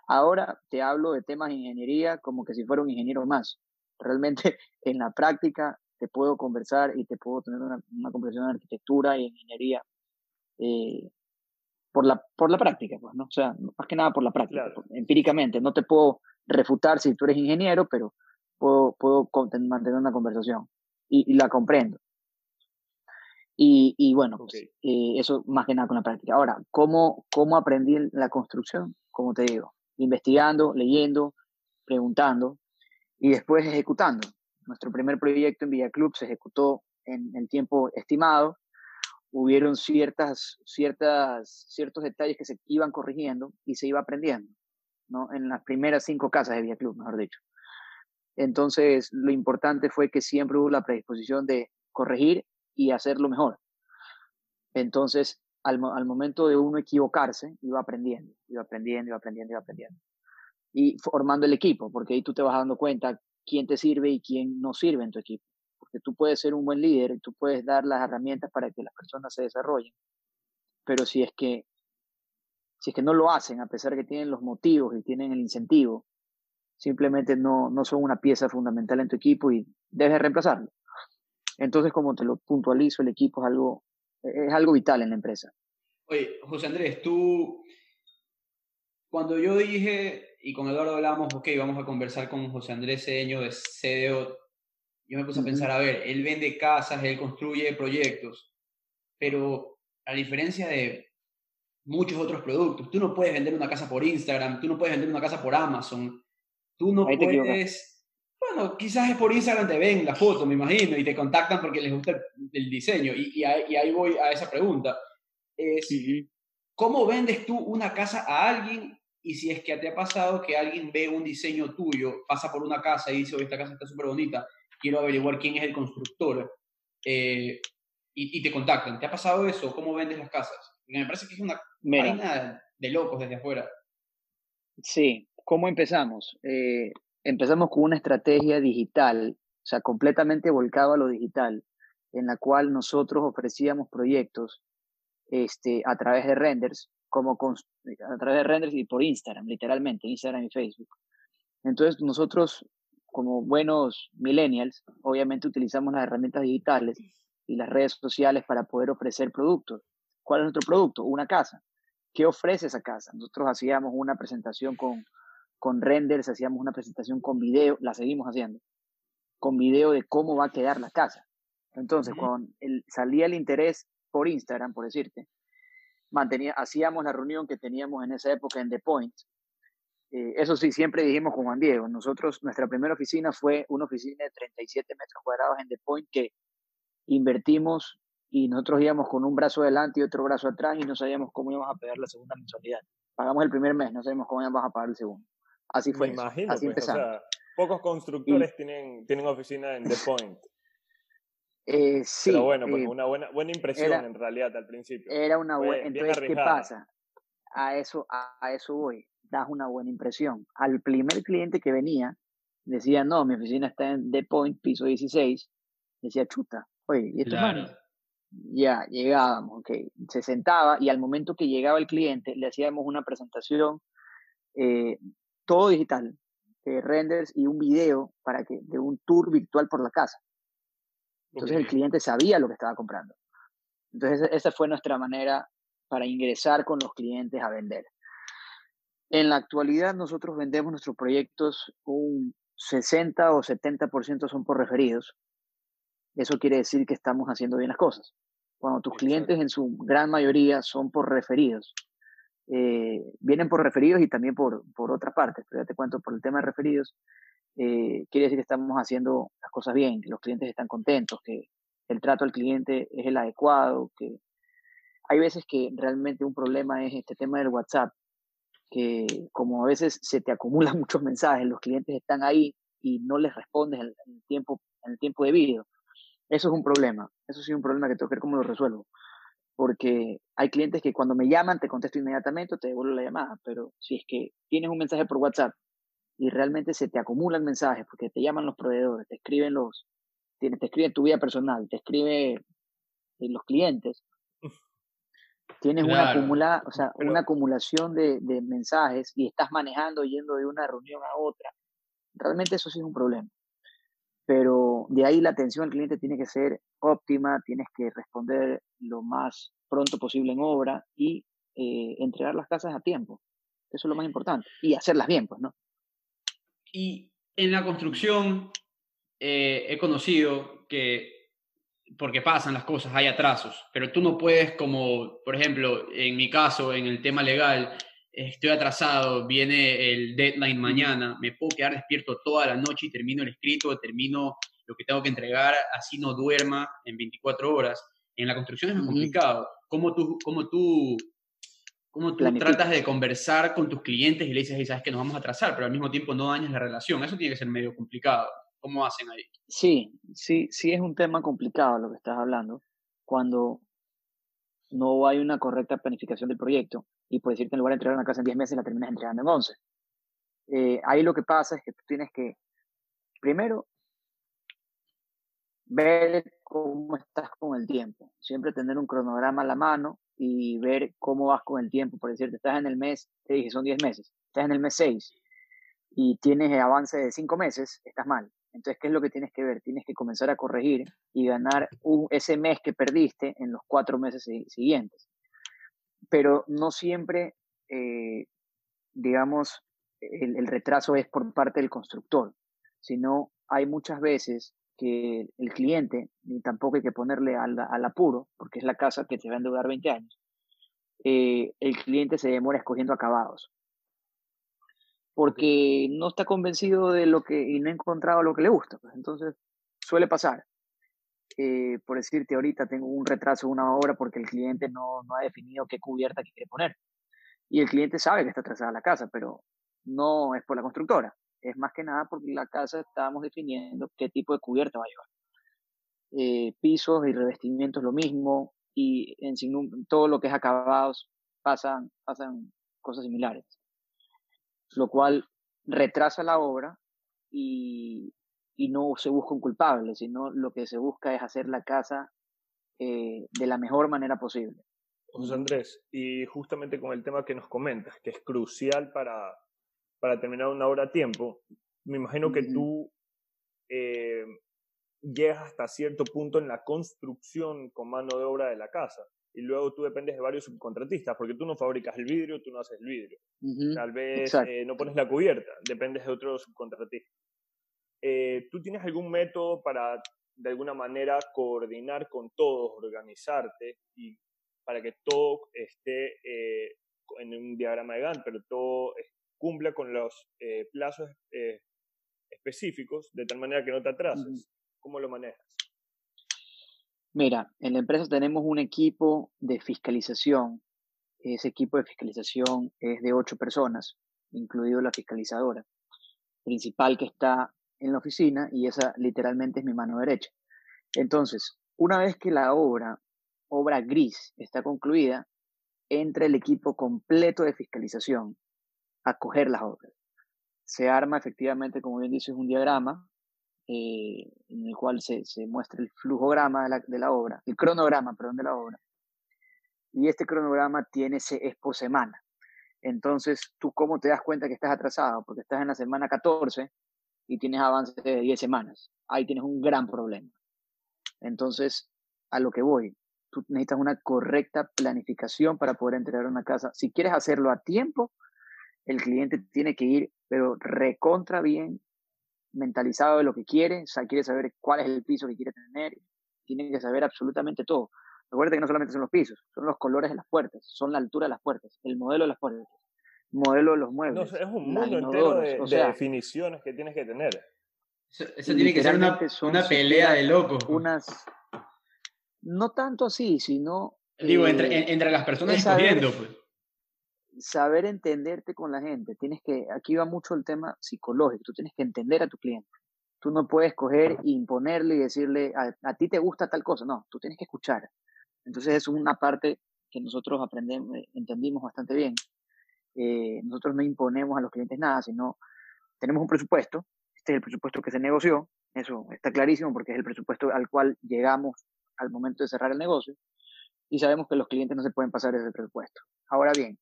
Ahora te hablo de temas de ingeniería como que si fuera un ingeniero más. Realmente, en la práctica, te puedo conversar y te puedo tener una, una conversación de arquitectura y ingeniería eh, por, la, por la práctica, pues, ¿no? O sea, más que nada por la práctica, empíricamente. No te puedo refutar si tú eres ingeniero, pero puedo, puedo mantener una conversación y, la comprendo. Y, y bueno, pues, eh, eso más que nada con la práctica. Ahora, ¿cómo, ¿cómo aprendí la construcción? Como te digo, investigando, leyendo, preguntando y después ejecutando. Nuestro primer proyecto en Villa Club se ejecutó en el tiempo estimado hubieron ciertas, ciertas, ciertos detalles que se iban corrigiendo y se iba aprendiendo, ¿no? En las primeras cinco casas de Vía Club, mejor dicho. Entonces, lo importante fue que siempre hubo la predisposición de corregir y hacerlo mejor. Entonces, al, al momento de uno equivocarse, iba aprendiendo, iba aprendiendo, iba aprendiendo, iba aprendiendo. Y formando el equipo, porque ahí tú te vas dando cuenta quién te sirve y quién no sirve en tu equipo porque tú puedes ser un buen líder tú puedes dar las herramientas para que las personas se desarrollen. Pero si es que si es que no lo hacen, a pesar de que tienen los motivos y tienen el incentivo, simplemente no, no son una pieza fundamental en tu equipo y debes reemplazarlo. Entonces, como te lo puntualizo, el equipo es algo, es algo vital en la empresa. Oye, José Andrés, tú, cuando yo dije, y con Eduardo hablamos, ok, vamos a conversar con José Andrés Cedeño de CDO yo me puse a pensar, a ver, él vende casas, él construye proyectos, pero a diferencia de muchos otros productos, tú no puedes vender una casa por Instagram, tú no puedes vender una casa por Amazon, tú no puedes... Bueno, quizás es por Instagram te ven la foto, me imagino, y te contactan porque les gusta el, diseño. Y, y, ahí, voy a esa pregunta. Es, ¿Cómo vendes tú una casa a alguien y si es que te ha pasado que alguien ve un diseño tuyo, pasa por una casa y dice, oye, esta casa está súper bonita, quiero averiguar quién es el constructor eh, y, te contactan. ¿Te ha pasado eso? ¿Cómo vendes las casas? Porque me parece que es una vaina de locos desde afuera. Sí, ¿cómo empezamos? Eh, empezamos con una estrategia digital, o sea, completamente volcado a lo digital, en la cual nosotros ofrecíamos proyectos este, a través de renders, como a través de renders y por Instagram, literalmente, Instagram y Facebook. Entonces nosotros como buenos millennials, obviamente utilizamos las herramientas digitales y las redes sociales para poder ofrecer productos. ¿Cuál es nuestro producto? Una casa. ¿Qué ofrece esa casa? Nosotros hacíamos una presentación con, con renders, hacíamos una presentación con video, la seguimos haciendo, con video de cómo va a quedar la casa. Entonces, cuando salía el interés por Instagram, por decirte, mantenía, hacíamos la reunión que teníamos en esa época en The Point, eh, eso sí, siempre dijimos con Juan Diego, nosotros, nuestra primera oficina fue una oficina de 37 metros cuadrados en The Point que invertimos y nosotros íbamos con un brazo adelante y otro brazo atrás y no sabíamos cómo íbamos a pagar la segunda mensualidad. Pagamos el primer mes, no sabíamos cómo íbamos a pagar el segundo. Así fue. Me imagino, así pues, empezamos. pocos constructores tienen, tienen oficina en The Point. Eh, sí. Pero bueno, pues una buena, buena impresión en realidad al principio. Era una buena. Entonces, ¿qué pasa? A eso, a eso voy das una buena impresión. Al primer cliente que venía, decía, no, mi oficina está en The Point, piso 16, decía, chuta, oye, ¿y esto Ya, llegábamos, ok, se sentaba y al momento que llegaba el cliente le hacíamos una presentación, eh, todo digital, de renders y un video para que, de un tour virtual por la casa. Entonces el cliente sabía lo que estaba comprando. Entonces esa fue nuestra manera para ingresar con los clientes a vender. En la actualidad nosotros vendemos nuestros proyectos un 60 o 70% son por referidos. eso quiere decir que estamos haciendo bien las cosas. Cuando tus clientes en su gran mayoría son por referidos, eh, vienen por referidos y también por, por otras partes, pero ya te cuento, por el tema de referidos, eh, quiere decir que estamos haciendo las cosas bien, que los clientes están contentos, que el trato al cliente es el adecuado, que hay veces que realmente un problema es este tema del WhatsApp, que como a veces se te acumulan muchos mensajes, los clientes están ahí y no les respondes en el tiempo, en el tiempo. Eso es un problema, eso sí es un problema que tengo que ver cómo lo resuelvo. Porque hay clientes que cuando me llaman te contesto inmediatamente o te devuelvo la llamada, pero si es que tienes un mensaje por WhatsApp y realmente se te acumulan mensajes porque te llaman los proveedores, te escriben los, te, escriben tu vida personal, te escribe eh, los clientes, tienes una, acumula, o sea, una acumulación de, de, mensajes y estás manejando yendo de una reunión a otra, realmente eso sí es un problema. Pero de ahí la atención al cliente tiene que ser óptima, tienes que responder lo más pronto posible en obra y eh, entregar las casas a tiempo. Eso es lo más importante. Y hacerlas bien, pues, ¿no? Y en la construcción eh, he conocido que, porque pasan las cosas, hay atrasos, pero tú no puedes como, por ejemplo, en mi caso, en el tema legal, estoy atrasado, viene el deadline mañana, me puedo quedar despierto toda la noche y termino el escrito, termino lo que tengo que entregar, así no duerma en 24 horas. En la construcción es más complicado. ¿Cómo tú, cómo tú cómo tú tratas de conversar con tus clientes y le dices, sabes que nos vamos a atrasar, pero al mismo tiempo no dañas la relación. Eso tiene que ser medio complicado. ¿Cómo hacen ahí? Sí, sí, sí es un tema complicado lo que estás hablando. Cuando no hay una correcta planificación del proyecto y por decirte en lugar de entregar una casa en 10 meses la terminas entregando en 11. Eh, ahí lo que pasa es que tú tienes que, primero, ver cómo estás con el tiempo. Siempre tener un cronograma a la mano y ver cómo vas con el tiempo. Por decirte, estás en el mes, te dije, son 10 meses, estás en el mes 6 y tienes el avance de 5 meses, estás mal. Entonces, ¿qué es lo que tienes que ver? Tienes que comenzar a corregir y ganar un, ese mes que perdiste en los cuatro meses siguientes. Pero no siempre, eh, digamos, el, retraso es por parte del constructor, sino hay muchas veces que el cliente, ni tampoco hay que ponerle al, apuro, porque es la casa que se va a endeudar 20 años, eh, el cliente se demora escogiendo acabados. Porque no está convencido de lo que y no ha encontrado lo que le gusta. Pues. Entonces, suele pasar. Eh, por decirte, ahorita tengo un retraso de una obra porque el cliente no, no ha definido qué cubierta quiere poner. Y el cliente sabe que está atrasada la casa, pero no es por la constructora es más que nada porque la casa estábamos definiendo qué tipo de cubierta va a llevar. Eh, pisos y revestimientos lo mismo, y en todo lo que es acabados pasan, pasan cosas similares. Lo cual retrasa la obra y, y no se busca un culpable, sino lo que se busca es hacer la casa eh, de la mejor manera posible. José Andrés, y justamente con el tema que nos comentas, que es crucial para, para terminar una obra a tiempo, me imagino que tú eh, llegas hasta cierto punto en la construcción con mano de obra de la casa. Y luego tú dependes de varios subcontratistas, porque tú no fabricas el vidrio, tú no haces el vidrio. Tal vez eh, no pones la cubierta, dependes de otros subcontratistas. Eh, ¿Tú tienes algún método para, de alguna manera, coordinar con todos, organizarte y para que todo esté en un diagrama de Gantt, pero todo cumpla con los eh, plazos eh, específicos de tal manera que no te atrases. ¿Cómo lo manejas? Mira, en la empresa tenemos un equipo de fiscalización. Ese equipo de fiscalización es de ocho personas, incluido la fiscalizadora principal que está en la oficina y esa literalmente es mi mano derecha. Entonces, una vez que la obra, obra gris, está concluida, entra el equipo completo de fiscalización a coger las obras. Se arma efectivamente, como bien dices, un diagrama eh, en el cual se, se, muestra el flujograma de la, de la, obra, el cronograma, perdón, de la obra. Y este cronograma tiene es por semana. Entonces, ¿tú cómo te das cuenta que estás atrasado? Porque estás en la semana 14 y tienes avance de 10 semanas. Ahí tienes un gran problema. Entonces, a lo que voy, tú necesitas una correcta planificación para poder entregar una casa. Si quieres hacerlo a tiempo, el cliente tiene que ir, pero recontra bien mentalizado de lo que quiere, o sea, quiere saber cuál es el piso que quiere tener, tiene que saber absolutamente todo. Recuerda que no solamente son los pisos, son los colores de las puertas, son la altura de las puertas, el modelo de las puertas, el modelo de los muebles. No, es un mundo entero de, definiciones que tienes que tener. Eso, tiene que ser una, una pelea de locos. Unas, no tanto así, sino... Digo, entre, eh, entre las personas escogiendo, pues saber entenderte con la gente. Tienes que, aquí va mucho el tema psicológico, tú tienes que entender a tu cliente. Tú no puedes coger e imponerle y decirle, a, ti te gusta tal cosa, no, tú tienes que escuchar. Entonces es una parte que nosotros aprendemos, eh, entendimos bastante bien. Eh, nosotros no imponemos a los clientes nada, sino tenemos un presupuesto, este es el presupuesto que se negoció, eso está clarísimo porque es el presupuesto al cual llegamos al momento de cerrar el negocio y sabemos que los clientes no se pueden pasar ese presupuesto. Ahora bien,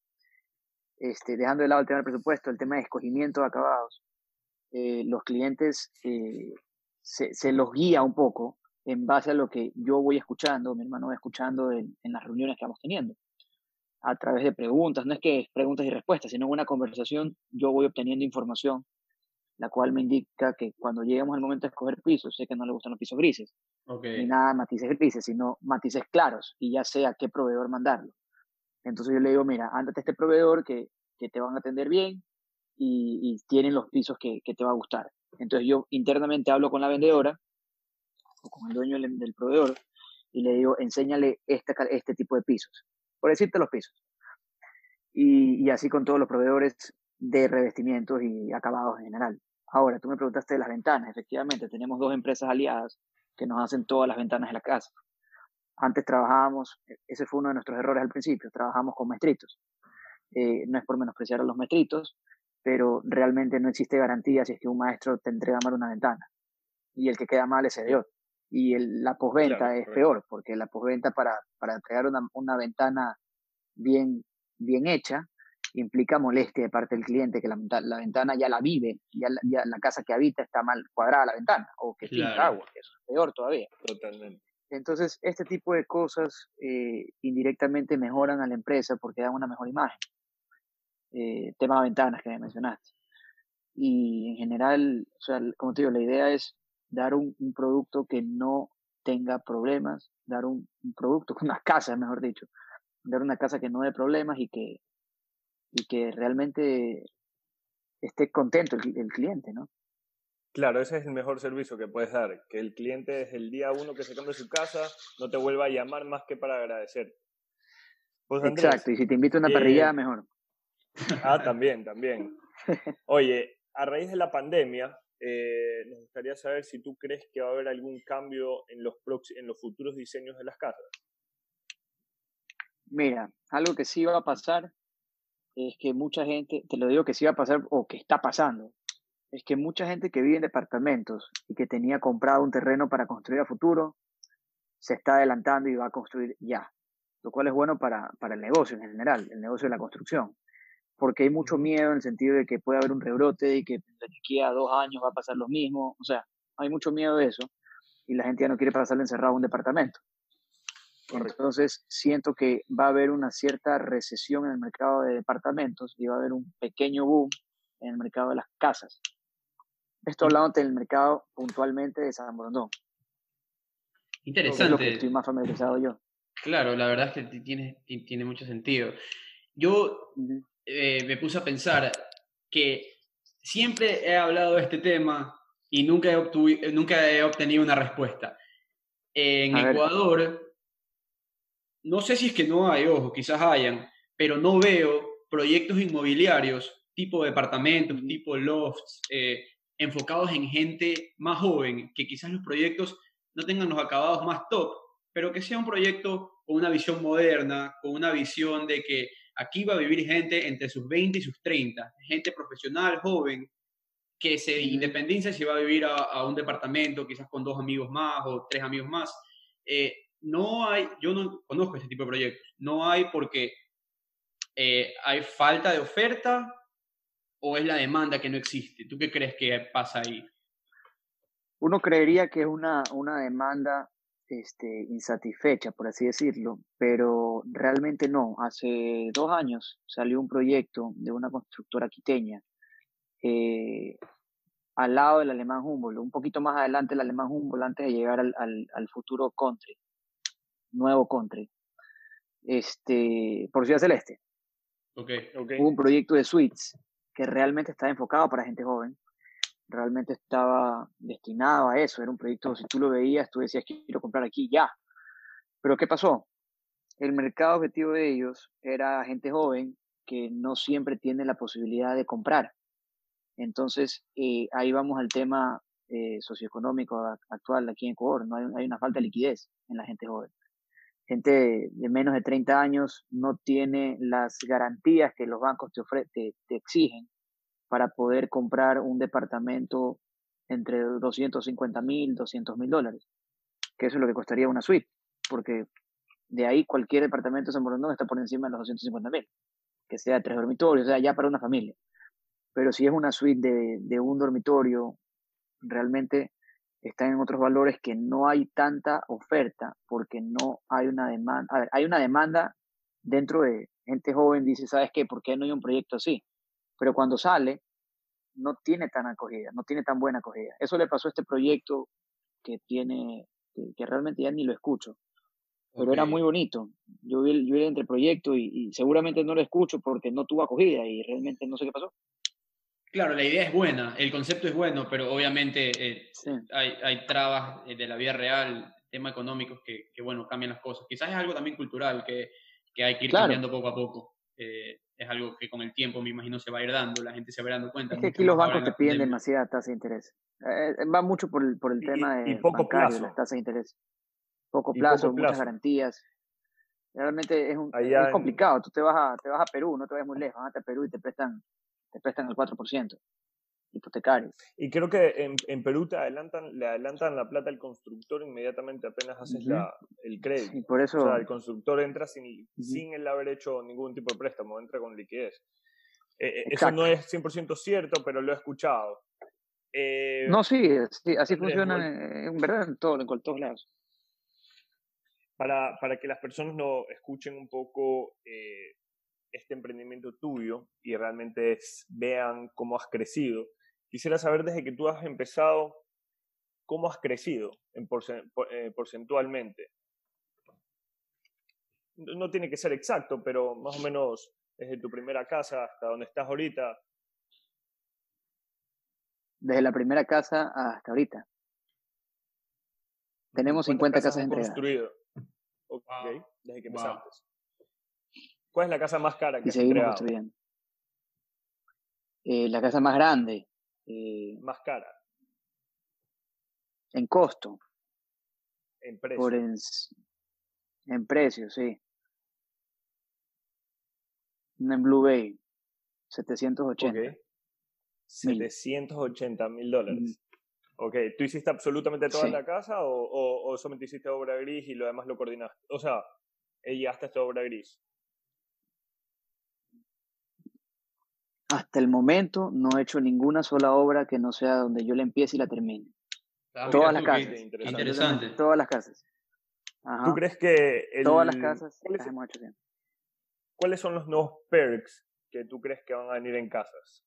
este, dejando de lado el tema del presupuesto, el tema de escogimiento de acabados, eh, los clientes eh, se, se, los guía un poco en base a lo que yo voy escuchando, mi hermano va escuchando en, las reuniones que vamos teniendo, a través de preguntas, no es que es preguntas y respuestas, sino una conversación yo voy obteniendo información, la cual me indica que cuando lleguemos al momento de escoger pisos, sé que no le gustan los pisos grises, ni nada matices grises, sino matices claros, y ya sé a qué proveedor mandarlo. Entonces yo le digo, mira, ándate a este proveedor que, que te van a atender bien y, tienen los pisos que, que, te va a gustar. Entonces yo internamente hablo con la vendedora o con el dueño del, proveedor y le digo, enséñale este, este tipo de pisos, por decirte los pisos. Y, y así con todos los proveedores de revestimientos y acabados en general. Ahora, tú me preguntaste de las ventanas. Efectivamente, tenemos dos empresas aliadas que nos hacen todas las ventanas de la casa. Antes trabajábamos, e, ese fue uno de nuestros errores al principio, trabajamos con maestritos. Eh, no es por menospreciar a los maestritos, pero realmente no existe garantía si es que un maestro te entrega mal una ventana. Y el que queda mal es el peor. Y el, la posventa es peor, porque la posventa para, para entregar una, una ventana bien, bien hecha implica molestia de parte del cliente, que la, la ventana ya la vive, ya, ya, la casa que habita está mal cuadrada la ventana, o que tiene agua, que eso es peor todavía. Totalmente. Entonces, este tipo de cosas eh, indirectamente mejoran a la empresa porque dan una mejor imagen. Eh, tema de ventanas que me mencionaste. Y en general, o sea, como te digo, la idea es dar un, producto que no tenga problemas, dar un, producto, una casa, mejor dicho, dar una casa que no dé problemas y que, y que realmente esté contento el, el cliente, ¿no? Claro, ese es el mejor servicio que puedes dar, que el cliente desde el día uno que se cambia su casa no te vuelva a llamar más que para agradecer. Pues, Exacto, y si te invito a una parrilla, eh, mejor. Ah, también, también. Oye, a raíz de la pandemia, eh, nos gustaría saber si tú crees que va a haber algún cambio en los, en los futuros diseños de las casas. Mira, algo que sí va a pasar es que mucha gente, te lo digo que sí va a pasar o que está pasando, es que mucha gente que vive en departamentos y que tenía comprado un terreno para construir a futuro, se está adelantando y va a construir ya, lo cual es bueno para, para el negocio en general, el negocio de la construcción, porque hay mucho miedo en el sentido de que puede haber un rebrote y que de aquí a dos años va a pasar lo mismo, o sea, hay mucho miedo de eso y la gente ya no quiere pasarle encerrado a un departamento. Entonces, siento que va a haber una cierta recesión en el mercado de departamentos y va a haber un pequeño boom en el mercado de las casas. Esto hablando del mercado puntualmente de San Borondón. Interesante. Es lo que estoy más familiarizado yo. Claro, la verdad es que tiene, tiene mucho sentido. Yo eh, me puse a pensar que siempre he hablado de este tema y nunca he, nunca he obtenido una respuesta. En Ecuador, no sé si es que no hay, ojo, quizás hayan, pero no veo proyectos inmobiliarios tipo departamentos, tipo lofts, eh, enfocados en gente más joven, que quizás los proyectos no tengan los acabados más top, pero que sea un proyecto con una visión moderna, con una visión de que aquí va a vivir gente entre sus 20 y sus 30, gente profesional, joven, que se independiza si va a vivir a, un departamento, quizás con dos amigos más o tres amigos más. Eh, no hay, yo no conozco este tipo de proyectos, no hay porque eh, hay falta de oferta o es la demanda que no existe? ¿Tú qué crees que pasa ahí? Uno creería que es una, una demanda este, insatisfecha, por así decirlo, pero realmente no. Hace dos años salió un proyecto de una constructora quiteña eh, al lado del alemán Humboldt, un poquito más adelante el alemán Humboldt antes de llegar al, al, futuro country, nuevo country, este, por Ciudad Celeste. Okay, Hubo un proyecto de suites realmente estaba enfocado para gente joven, realmente estaba destinado a eso, era un proyecto, si tú lo veías, tú decías, quiero comprar aquí ya. Pero ¿qué pasó? El mercado objetivo de ellos era gente joven que no siempre tiene la posibilidad de comprar. Entonces, eh, ahí vamos al tema eh, socioeconómico actual aquí en Ecuador. No hay, una falta de liquidez en la gente joven. Gente de menos de 30 años no tiene las garantías que los bancos te, te, exigen para poder comprar un departamento entre 250 mil, 200 mil dólares, que eso es lo que costaría una suite, porque de ahí cualquier departamento de San está por encima de los 250 mil, que sea tres dormitorios, o sea, ya para una familia. Pero si es una suite de un dormitorio, realmente está en otros valores que no hay tanta oferta porque no hay una demanda. A ver, hay una demanda dentro de gente joven, dice, ¿sabes qué? ¿Por qué no hay un proyecto así? Pero cuando sale, no tiene tan acogida, no tiene tan buena acogida. Eso le pasó a este proyecto que tiene, que, realmente ya ni lo escucho. Pero era muy bonito. Yo vi, yo vi entre proyecto y, y seguramente no lo escucho porque no tuvo acogida y realmente no sé qué pasó. Claro, la idea es buena, el concepto es bueno, pero obviamente eh, hay, hay, trabas eh, de la vida real, temas económicos que, que, bueno, cambian las cosas. Quizás es algo también cultural que, que hay que ir cambiando poco a poco. Eh, es algo que con el tiempo, me imagino, se va a ir dando, la gente se va dando cuenta. Es que aquí los bancos te piden demasiada tasa de interés. va mucho por el, por el tema de poco plazo. las tasas de interés. Poco plazo, muchas garantías. Realmente es, un, es complicado. Tú te vas, a, te vas a Perú, no te vas muy lejos, vas a Perú y te prestan te prestan el 4% hipotecario. Y creo que en, en, Perú te adelantan, le adelantan la plata al constructor inmediatamente apenas haces la, el crédito. Y por eso... O sea, el constructor entra sin, sin el haber hecho ningún tipo de préstamo, entra con liquidez. Eh, eh, eso no es 100% cierto, pero lo he escuchado. Eh, no, sí, así funciona en verdad en, todo, en todos lados. Para, para que las personas no escuchen un poco este emprendimiento tuyo y realmente vean cómo has crecido. Quisiera saber desde que tú has empezado, cómo has crecido en eh, porcentualmente. No tiene que ser exacto, pero más o menos desde tu primera casa hasta donde estás ahorita. Desde la primera casa hasta ahorita. Tenemos 50 casas, entregadas. construido? Ok, desde que empezaste. ¿Cuál es la casa más cara que y seguimos construyendo. Eh, la casa más grande. Eh, más cara. En costo. En precio. en, precio, sí. En Blue Bay. 780. Okay. 780 mil dólares. Ok, ¿tú hiciste absolutamente toda la casa o, o, o, solamente hiciste obra gris y lo demás lo coordinaste? O sea, ella hasta esta obra gris. Hasta el momento no he hecho ninguna sola obra que no sea donde yo la empiece y la termine. Ah, todas las casas. Interesante. Todas las casas. ¿Tú crees que... Todas las casas las hemos hecho bien. ¿Cuáles son los nuevos perks que tú crees que van a venir en casas?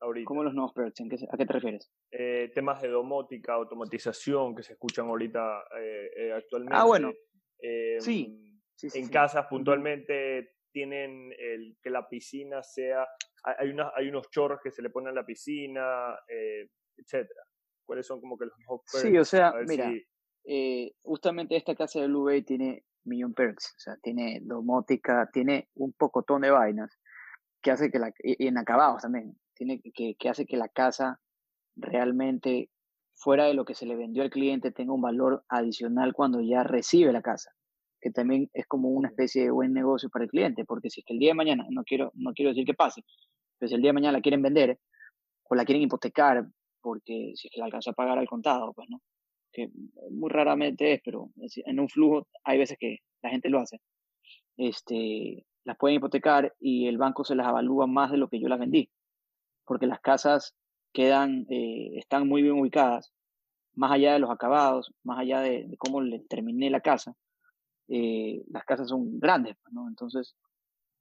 Ahorita. ¿Cómo los nuevos perks? ¿A qué te refieres? Eh, temas de domótica, automatización que se escuchan ahorita eh, eh, actualmente. Ah, bueno. Em, sí. en casas puntualmente tienen el, que la piscina sea, hay, una, hay unos chorros que se le ponen a la piscina, eh, etcétera. ¿Cuáles son como que los mejores Sí, o sea, mira, eh, justamente esta casa de Blue Bay tiene million perks, o sea, tiene domótica, tiene un pocotón de vainas que hace que la, y en acabados también, tiene que, que hace que la casa realmente fuera de lo que se le vendió al cliente tenga un valor adicional cuando ya recibe la casa que también es como una especie de buen negocio para el cliente, porque si es que el día de mañana, no quiero, no quiero decir que pase, pero si el día de mañana la quieren vender o la quieren hipotecar, porque si es que la alcanza a pagar al contado, pues no, que muy raramente es, pero en un flujo hay veces que la gente lo hace, este, las pueden hipotecar y el banco se las avalúa más de lo que yo las vendí, porque las casas quedan, eh, están muy bien ubicadas, más allá de los acabados, más allá de, de cómo le terminé la casa, eh, las casas son grandes, pues, ¿no? Entonces,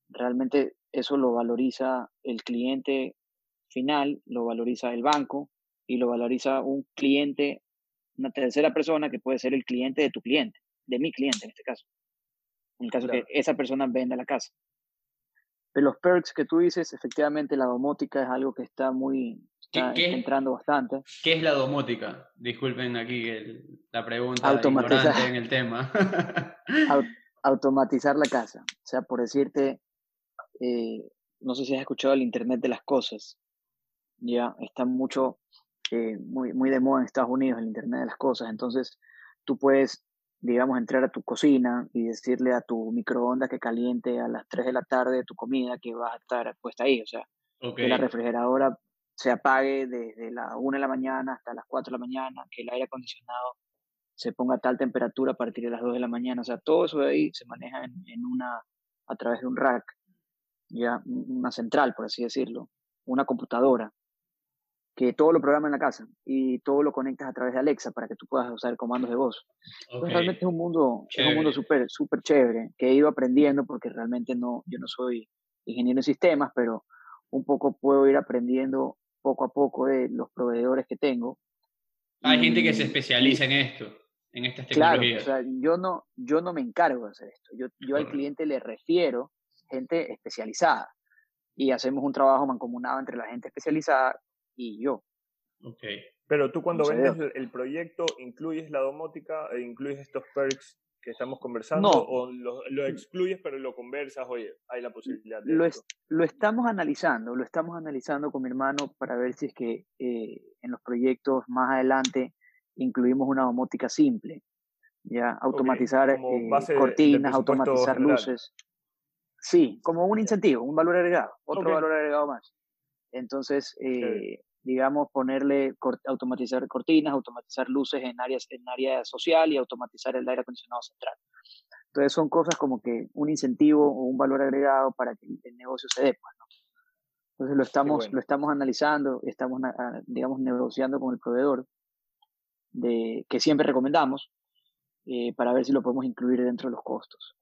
realmente eso lo valoriza el cliente final lo valoriza el banco y lo valoriza un cliente, una tercera persona que puede ser el cliente de tu cliente, de mi cliente en este caso. En el caso que esa persona venda la casa. Pero los perks que tú dices, efectivamente la domótica es algo que está muy, está entrando bastante. ¿Qué es la domótica? Disculpen aquí la pregunta automatizar, en el tema. automatizar la casa. O sea, por decirte, eh, no sé si has escuchado el Internet de las Cosas. Ya está mucho, eh, muy, muy de moda en Estados Unidos el Internet de las Cosas. Entonces, tú puedes, digamos, entrar a tu cocina y decirle a tu microondas que caliente a las 3 de la tarde tu comida que va a estar puesta ahí. O sea, que la refrigeradora se apague desde la 1 de la mañana hasta las 4 de la mañana, que el aire acondicionado se ponga a tal temperatura a partir de las 2 de la mañana. O sea, todo eso de ahí se maneja en, en una, a través de un rack ya una central, por así decirlo, una computadora, que todo lo programa en la casa y todo lo conectas a través de Alexa para que tú puedas usar comandos de voz. realmente es un mundo, es un mundo súper super chévere que he ido aprendiendo porque realmente no, yo no soy ingeniero en sistemas, pero un poco puedo ir aprendiendo poco a poco de los proveedores que tengo. Hay gente que se especializa en esto, en estas tecnologías. Claro, o sea, yo no, yo no me encargo de hacer esto. Yo, yo al cliente le refiero gente especializada. Y hacemos un trabajo mancomunado entre la gente especializada y yo. Ok. Pero tú cuando vendes el, proyecto, ¿incluyes la domótica e incluyes estos perks que estamos conversando? ¿O lo, excluyes pero lo conversas? Oye, hay la posibilidad de... Lo, lo estamos analizando, lo estamos analizando con mi hermano para ver si es que eh, en los proyectos más adelante incluimos una domótica simple. Ya, automatizar eh, cortinas, automatizar luces. Sí, como un incentivo, un valor agregado, otro valor agregado más. Entonces, eh, digamos, ponerle, automatizar cortinas, automatizar luces en áreas en área social y automatizar el aire acondicionado central. Entonces, son cosas como que un incentivo o un valor agregado para que el negocio se dé. Pues, ¿no? Entonces, lo estamos, lo estamos analizando, estamos, digamos, negociando con el proveedor, de, que siempre recomendamos, eh, para ver si lo podemos incluir dentro de los costos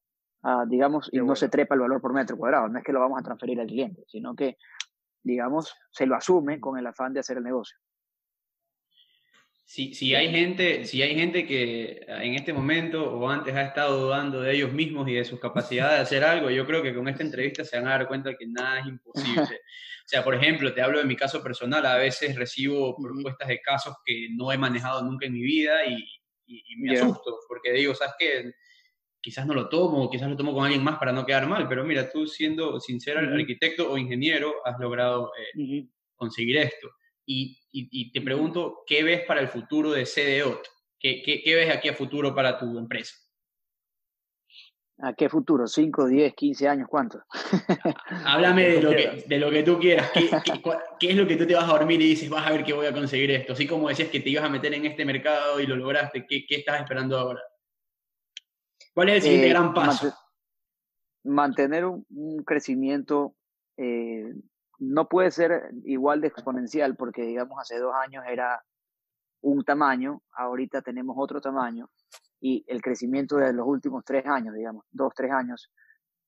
digamos, y no se trepa el valor por metro cuadrado. No es que lo vamos a transferir al cliente, sino que, digamos, se lo asume con el afán de hacer el negocio. Si, si, hay gente, si hay gente que en este momento o antes ha estado dudando de ellos mismos y de sus capacidades de hacer algo, yo creo que con esta entrevista se van a dar cuenta que nada es imposible. o sea, por ejemplo, te hablo de mi caso personal, a veces recibo propuestas de casos que no he manejado nunca en mi vida y, y, me asusto, porque digo, ¿sabes qué? Quizás no lo tomo, quizás lo tomo con alguien más para no quedar mal, pero mira, tú siendo sincero arquitecto o ingeniero, has logrado eh, conseguir esto. Y, y, te pregunto, ¿qué ves para el futuro de CDO? ¿Qué, ¿Qué, qué, ves aquí a futuro para tu empresa? ¿A qué futuro? ¿5, 10, 15 años? ¿Cuánto? Háblame de lo, que, de lo que tú quieras. ¿Qué, ¿Qué, es lo que tú te vas a dormir y dices, vas a ver que voy a conseguir esto? Así como decías que te ibas a meter en este mercado y lo lograste, ¿qué, qué estás esperando ahora? ¿Cuál es el siguiente eh, gran paso? Mantener un, crecimiento eh, no puede ser igual de exponencial porque, digamos, hace dos años era un tamaño, ahorita tenemos otro tamaño y el crecimiento de los últimos tres años, digamos, dos, tres años,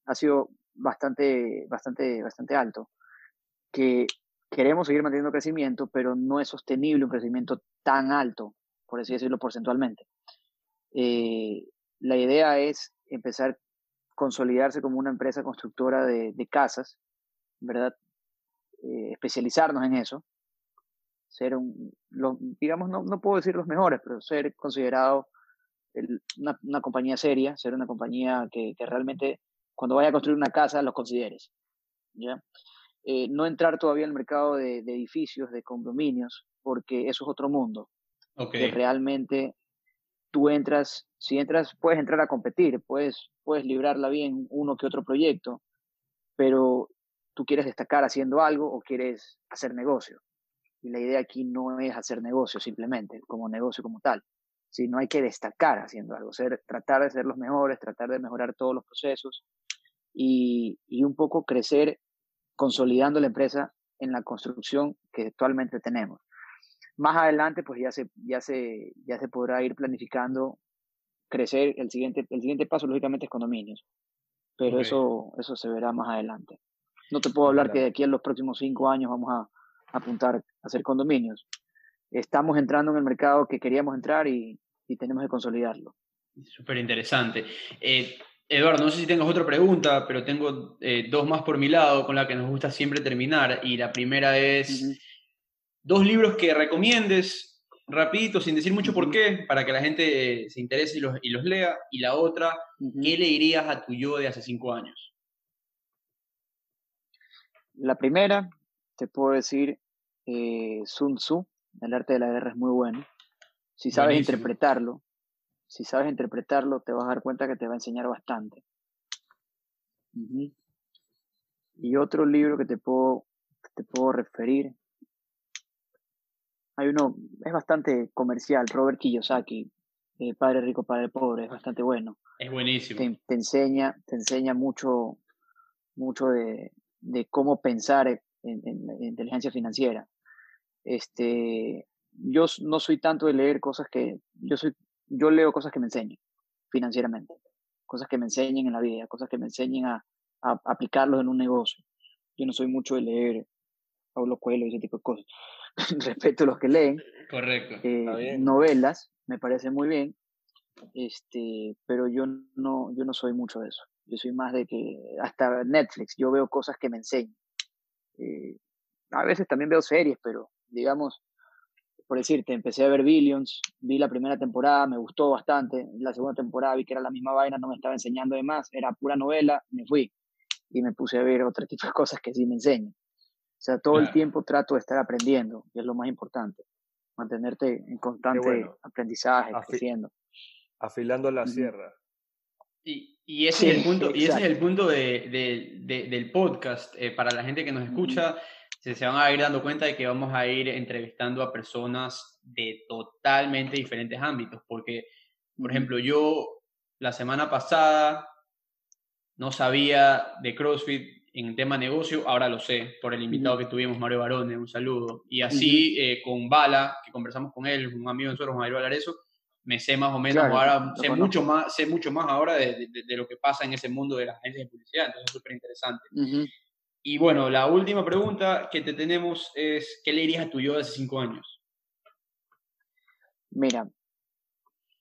ha sido bastante, bastante, bastante alto. Que queremos seguir manteniendo crecimiento, pero no es sostenible un crecimiento tan alto, por así decirlo, porcentualmente. Eh, la idea es empezar a consolidarse como una empresa constructora de, casas, ¿verdad? Eh, especializarnos en eso, ser un, digamos, no, no, puedo decir los mejores, pero ser considerado una, compañía seria, ser una compañía que, realmente cuando vaya a construir una casa los consideres, ¿ya? Eh, no entrar todavía al mercado de, edificios, de condominios, porque eso es otro mundo. Okay. Que realmente entras, si entras, puedes entrar a competir, puedes, puedes librarla bien uno que otro proyecto, pero tú quieres destacar haciendo algo o quieres hacer negocio. Y la idea aquí no es hacer negocio simplemente, como negocio como tal, sino hay que destacar haciendo algo, ser, tratar de ser los mejores, tratar de mejorar todos los procesos y un poco crecer consolidando la empresa en la construcción que actualmente tenemos. Más adelante, pues ya se, ya se, ya se podrá ir planificando crecer. El siguiente, el siguiente paso, lógicamente, es condominios. Pero eso, eso se verá más adelante. No te puedo hablar que de aquí a los próximos cinco años vamos a, apuntar a hacer condominios. Estamos entrando en el mercado que queríamos entrar y, tenemos que consolidarlo. Súper interesante. Eh, Eduardo, no sé si tengas otra pregunta, pero tengo eh, dos más por mi lado con la que nos gusta siempre terminar. Y la primera es, dos libros que recomiendes, rapidito, sin decir mucho por qué, para que la gente eh, se interese y los, y los, lea. Y la otra, ¿qué le dirías a tu yo de hace cinco años? La primera, te puedo decir, eh, Sun Tzu, el arte de la guerra es muy bueno. Si sabes interpretarlo, si sabes interpretarlo, te vas a dar cuenta que te va a enseñar bastante. Y otro libro que te puedo, te puedo referir. Hay uno, es bastante comercial, Robert Kiyosaki, eh, Padre Rico, Padre Pobre, es bastante bueno. Es buenísimo. Te, enseña, te enseña mucho, mucho de, de cómo pensar en, en, inteligencia financiera. Este, yo no soy tanto de leer cosas que, yo soy, yo leo cosas que me enseñen financieramente, cosas que me enseñen en la vida, cosas que me enseñen a, a aplicarlos en un negocio. Yo no soy mucho de leer Paulo Coelho y ese tipo de cosas. Respeto a los que leen. Correcto. Eh, novelas, me parece muy bien. Este, pero yo no, yo no soy mucho de eso. Yo soy más de que hasta Netflix, yo veo cosas que me enseñan. Eh, a veces también veo series, pero digamos, por decirte, empecé a ver Billions, vi la primera temporada, me gustó bastante, la segunda temporada vi que era la misma vaina, no me estaba enseñando de más, era pura novela, me fui y me puse a ver otro tipo de cosas que sí me enseñan. O sea, todo el tiempo trato de estar aprendiendo, y es lo más importante, mantenerte en constante aprendizaje, creciendo. Afilando la sierra. Y, ese, es el punto, y ese es el punto de, del podcast. Eh, para la gente que nos escucha, se, se, van a ir dando cuenta de que vamos a ir entrevistando a personas de totalmente diferentes ámbitos. Porque, por ejemplo, yo la semana pasada no sabía de CrossFit en tema negocio, ahora lo sé, por el invitado que tuvimos, Mario Barone, un saludo. Y así eh, con Bala, que conversamos con él, un amigo de nosotros, Mario Valareso, me sé más o menos, ahora sé mucho, más, sé mucho más ahora de, de, lo que pasa en ese mundo de las agencias de publicidad, entonces es súper interesante. Y bueno, la última pregunta que te tenemos es, ¿qué le dirías a tu yo de hace cinco años? Mira,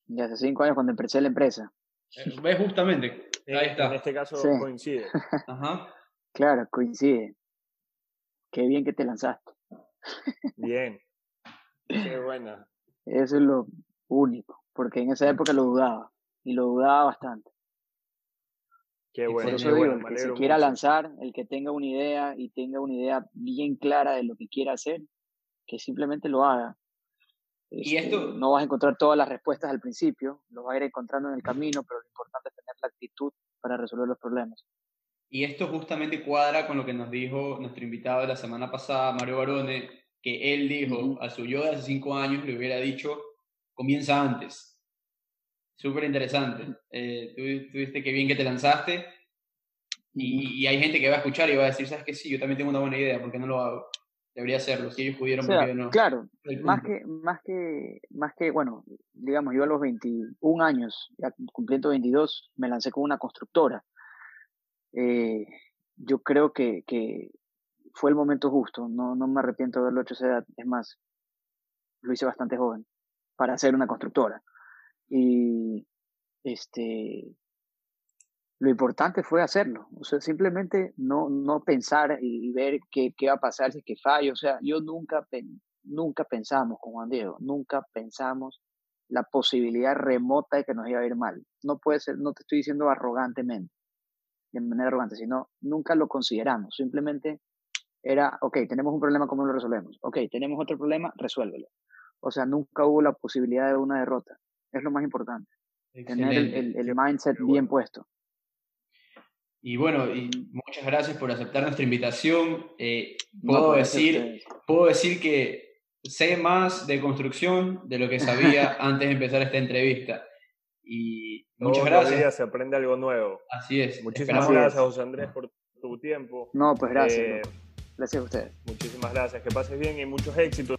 de hace cinco años cuando empecé la empresa. Eh, ¿Ves justamente? Ahí está. En este caso coincide. Ajá. Claro, coincide. Qué bien que te lanzaste. Bien. Qué buena. Eso es lo, único, porque en esa época lo dudaba y lo dudaba bastante. Qué bueno. Por eso digo, el que se quiera lanzar, el que tenga una idea y tenga una idea bien clara de lo que quiera hacer, que simplemente lo haga. y esto este, no vas a encontrar todas las respuestas al principio, lo vas a ir encontrando en el camino, pero lo importante es tener la actitud para resolver los problemas. Y esto justamente cuadra con lo que nos dijo nuestro invitado de la semana pasada, Mario Barone, que él dijo a su yo de hace cinco años le hubiera dicho comienza antes. Súper interesante. Eh, tuviste que bien que te lanzaste y, hay gente que va a escuchar y va a decir, ¿sabes qué? Sí, yo también tengo una buena idea, ¿por qué no lo hago? Debería hacerlo, si ellos pudieron, ¿por qué no? Claro, más que, más, que, más que, bueno, digamos, yo a los 21 años, ya cumpliendo 22, me lancé con una constructora. Eh, yo creo que, que fue el momento justo, no, no me arrepiento de haberlo hecho a esa edad, es más, lo hice bastante joven para hacer una constructora. Y este lo importante fue hacerlo, o sea, simplemente no, no pensar y ver qué, qué va a pasar si es que fallo, o sea, yo nunca, nunca pensamos con Juan Diego, nunca pensamos la posibilidad remota de que nos iba a ir mal. No puede ser, no te estoy diciendo arrogantemente, de manera arrogante, sino nunca lo consideramos, simplemente era, ok, tenemos un problema, ¿cómo lo resolvemos? Ok, tenemos otro problema, resuélvelo. O sea, nunca hubo la posibilidad de una derrota. Es lo más importante. Tener el, mindset bien puesto. Y bueno, y muchas gracias por aceptar nuestra invitación. Eh, puedo, decir, puedo decir que sé más de construcción de lo que sabía antes de empezar esta entrevista. Y muchas gracias. se aprende algo nuevo. Así es. Muchísimas gracias, José Andrés, por tu tiempo. No, pues gracias. Eh, gracias a ustedes. Muchísimas gracias. Que pases bien y muchos éxitos.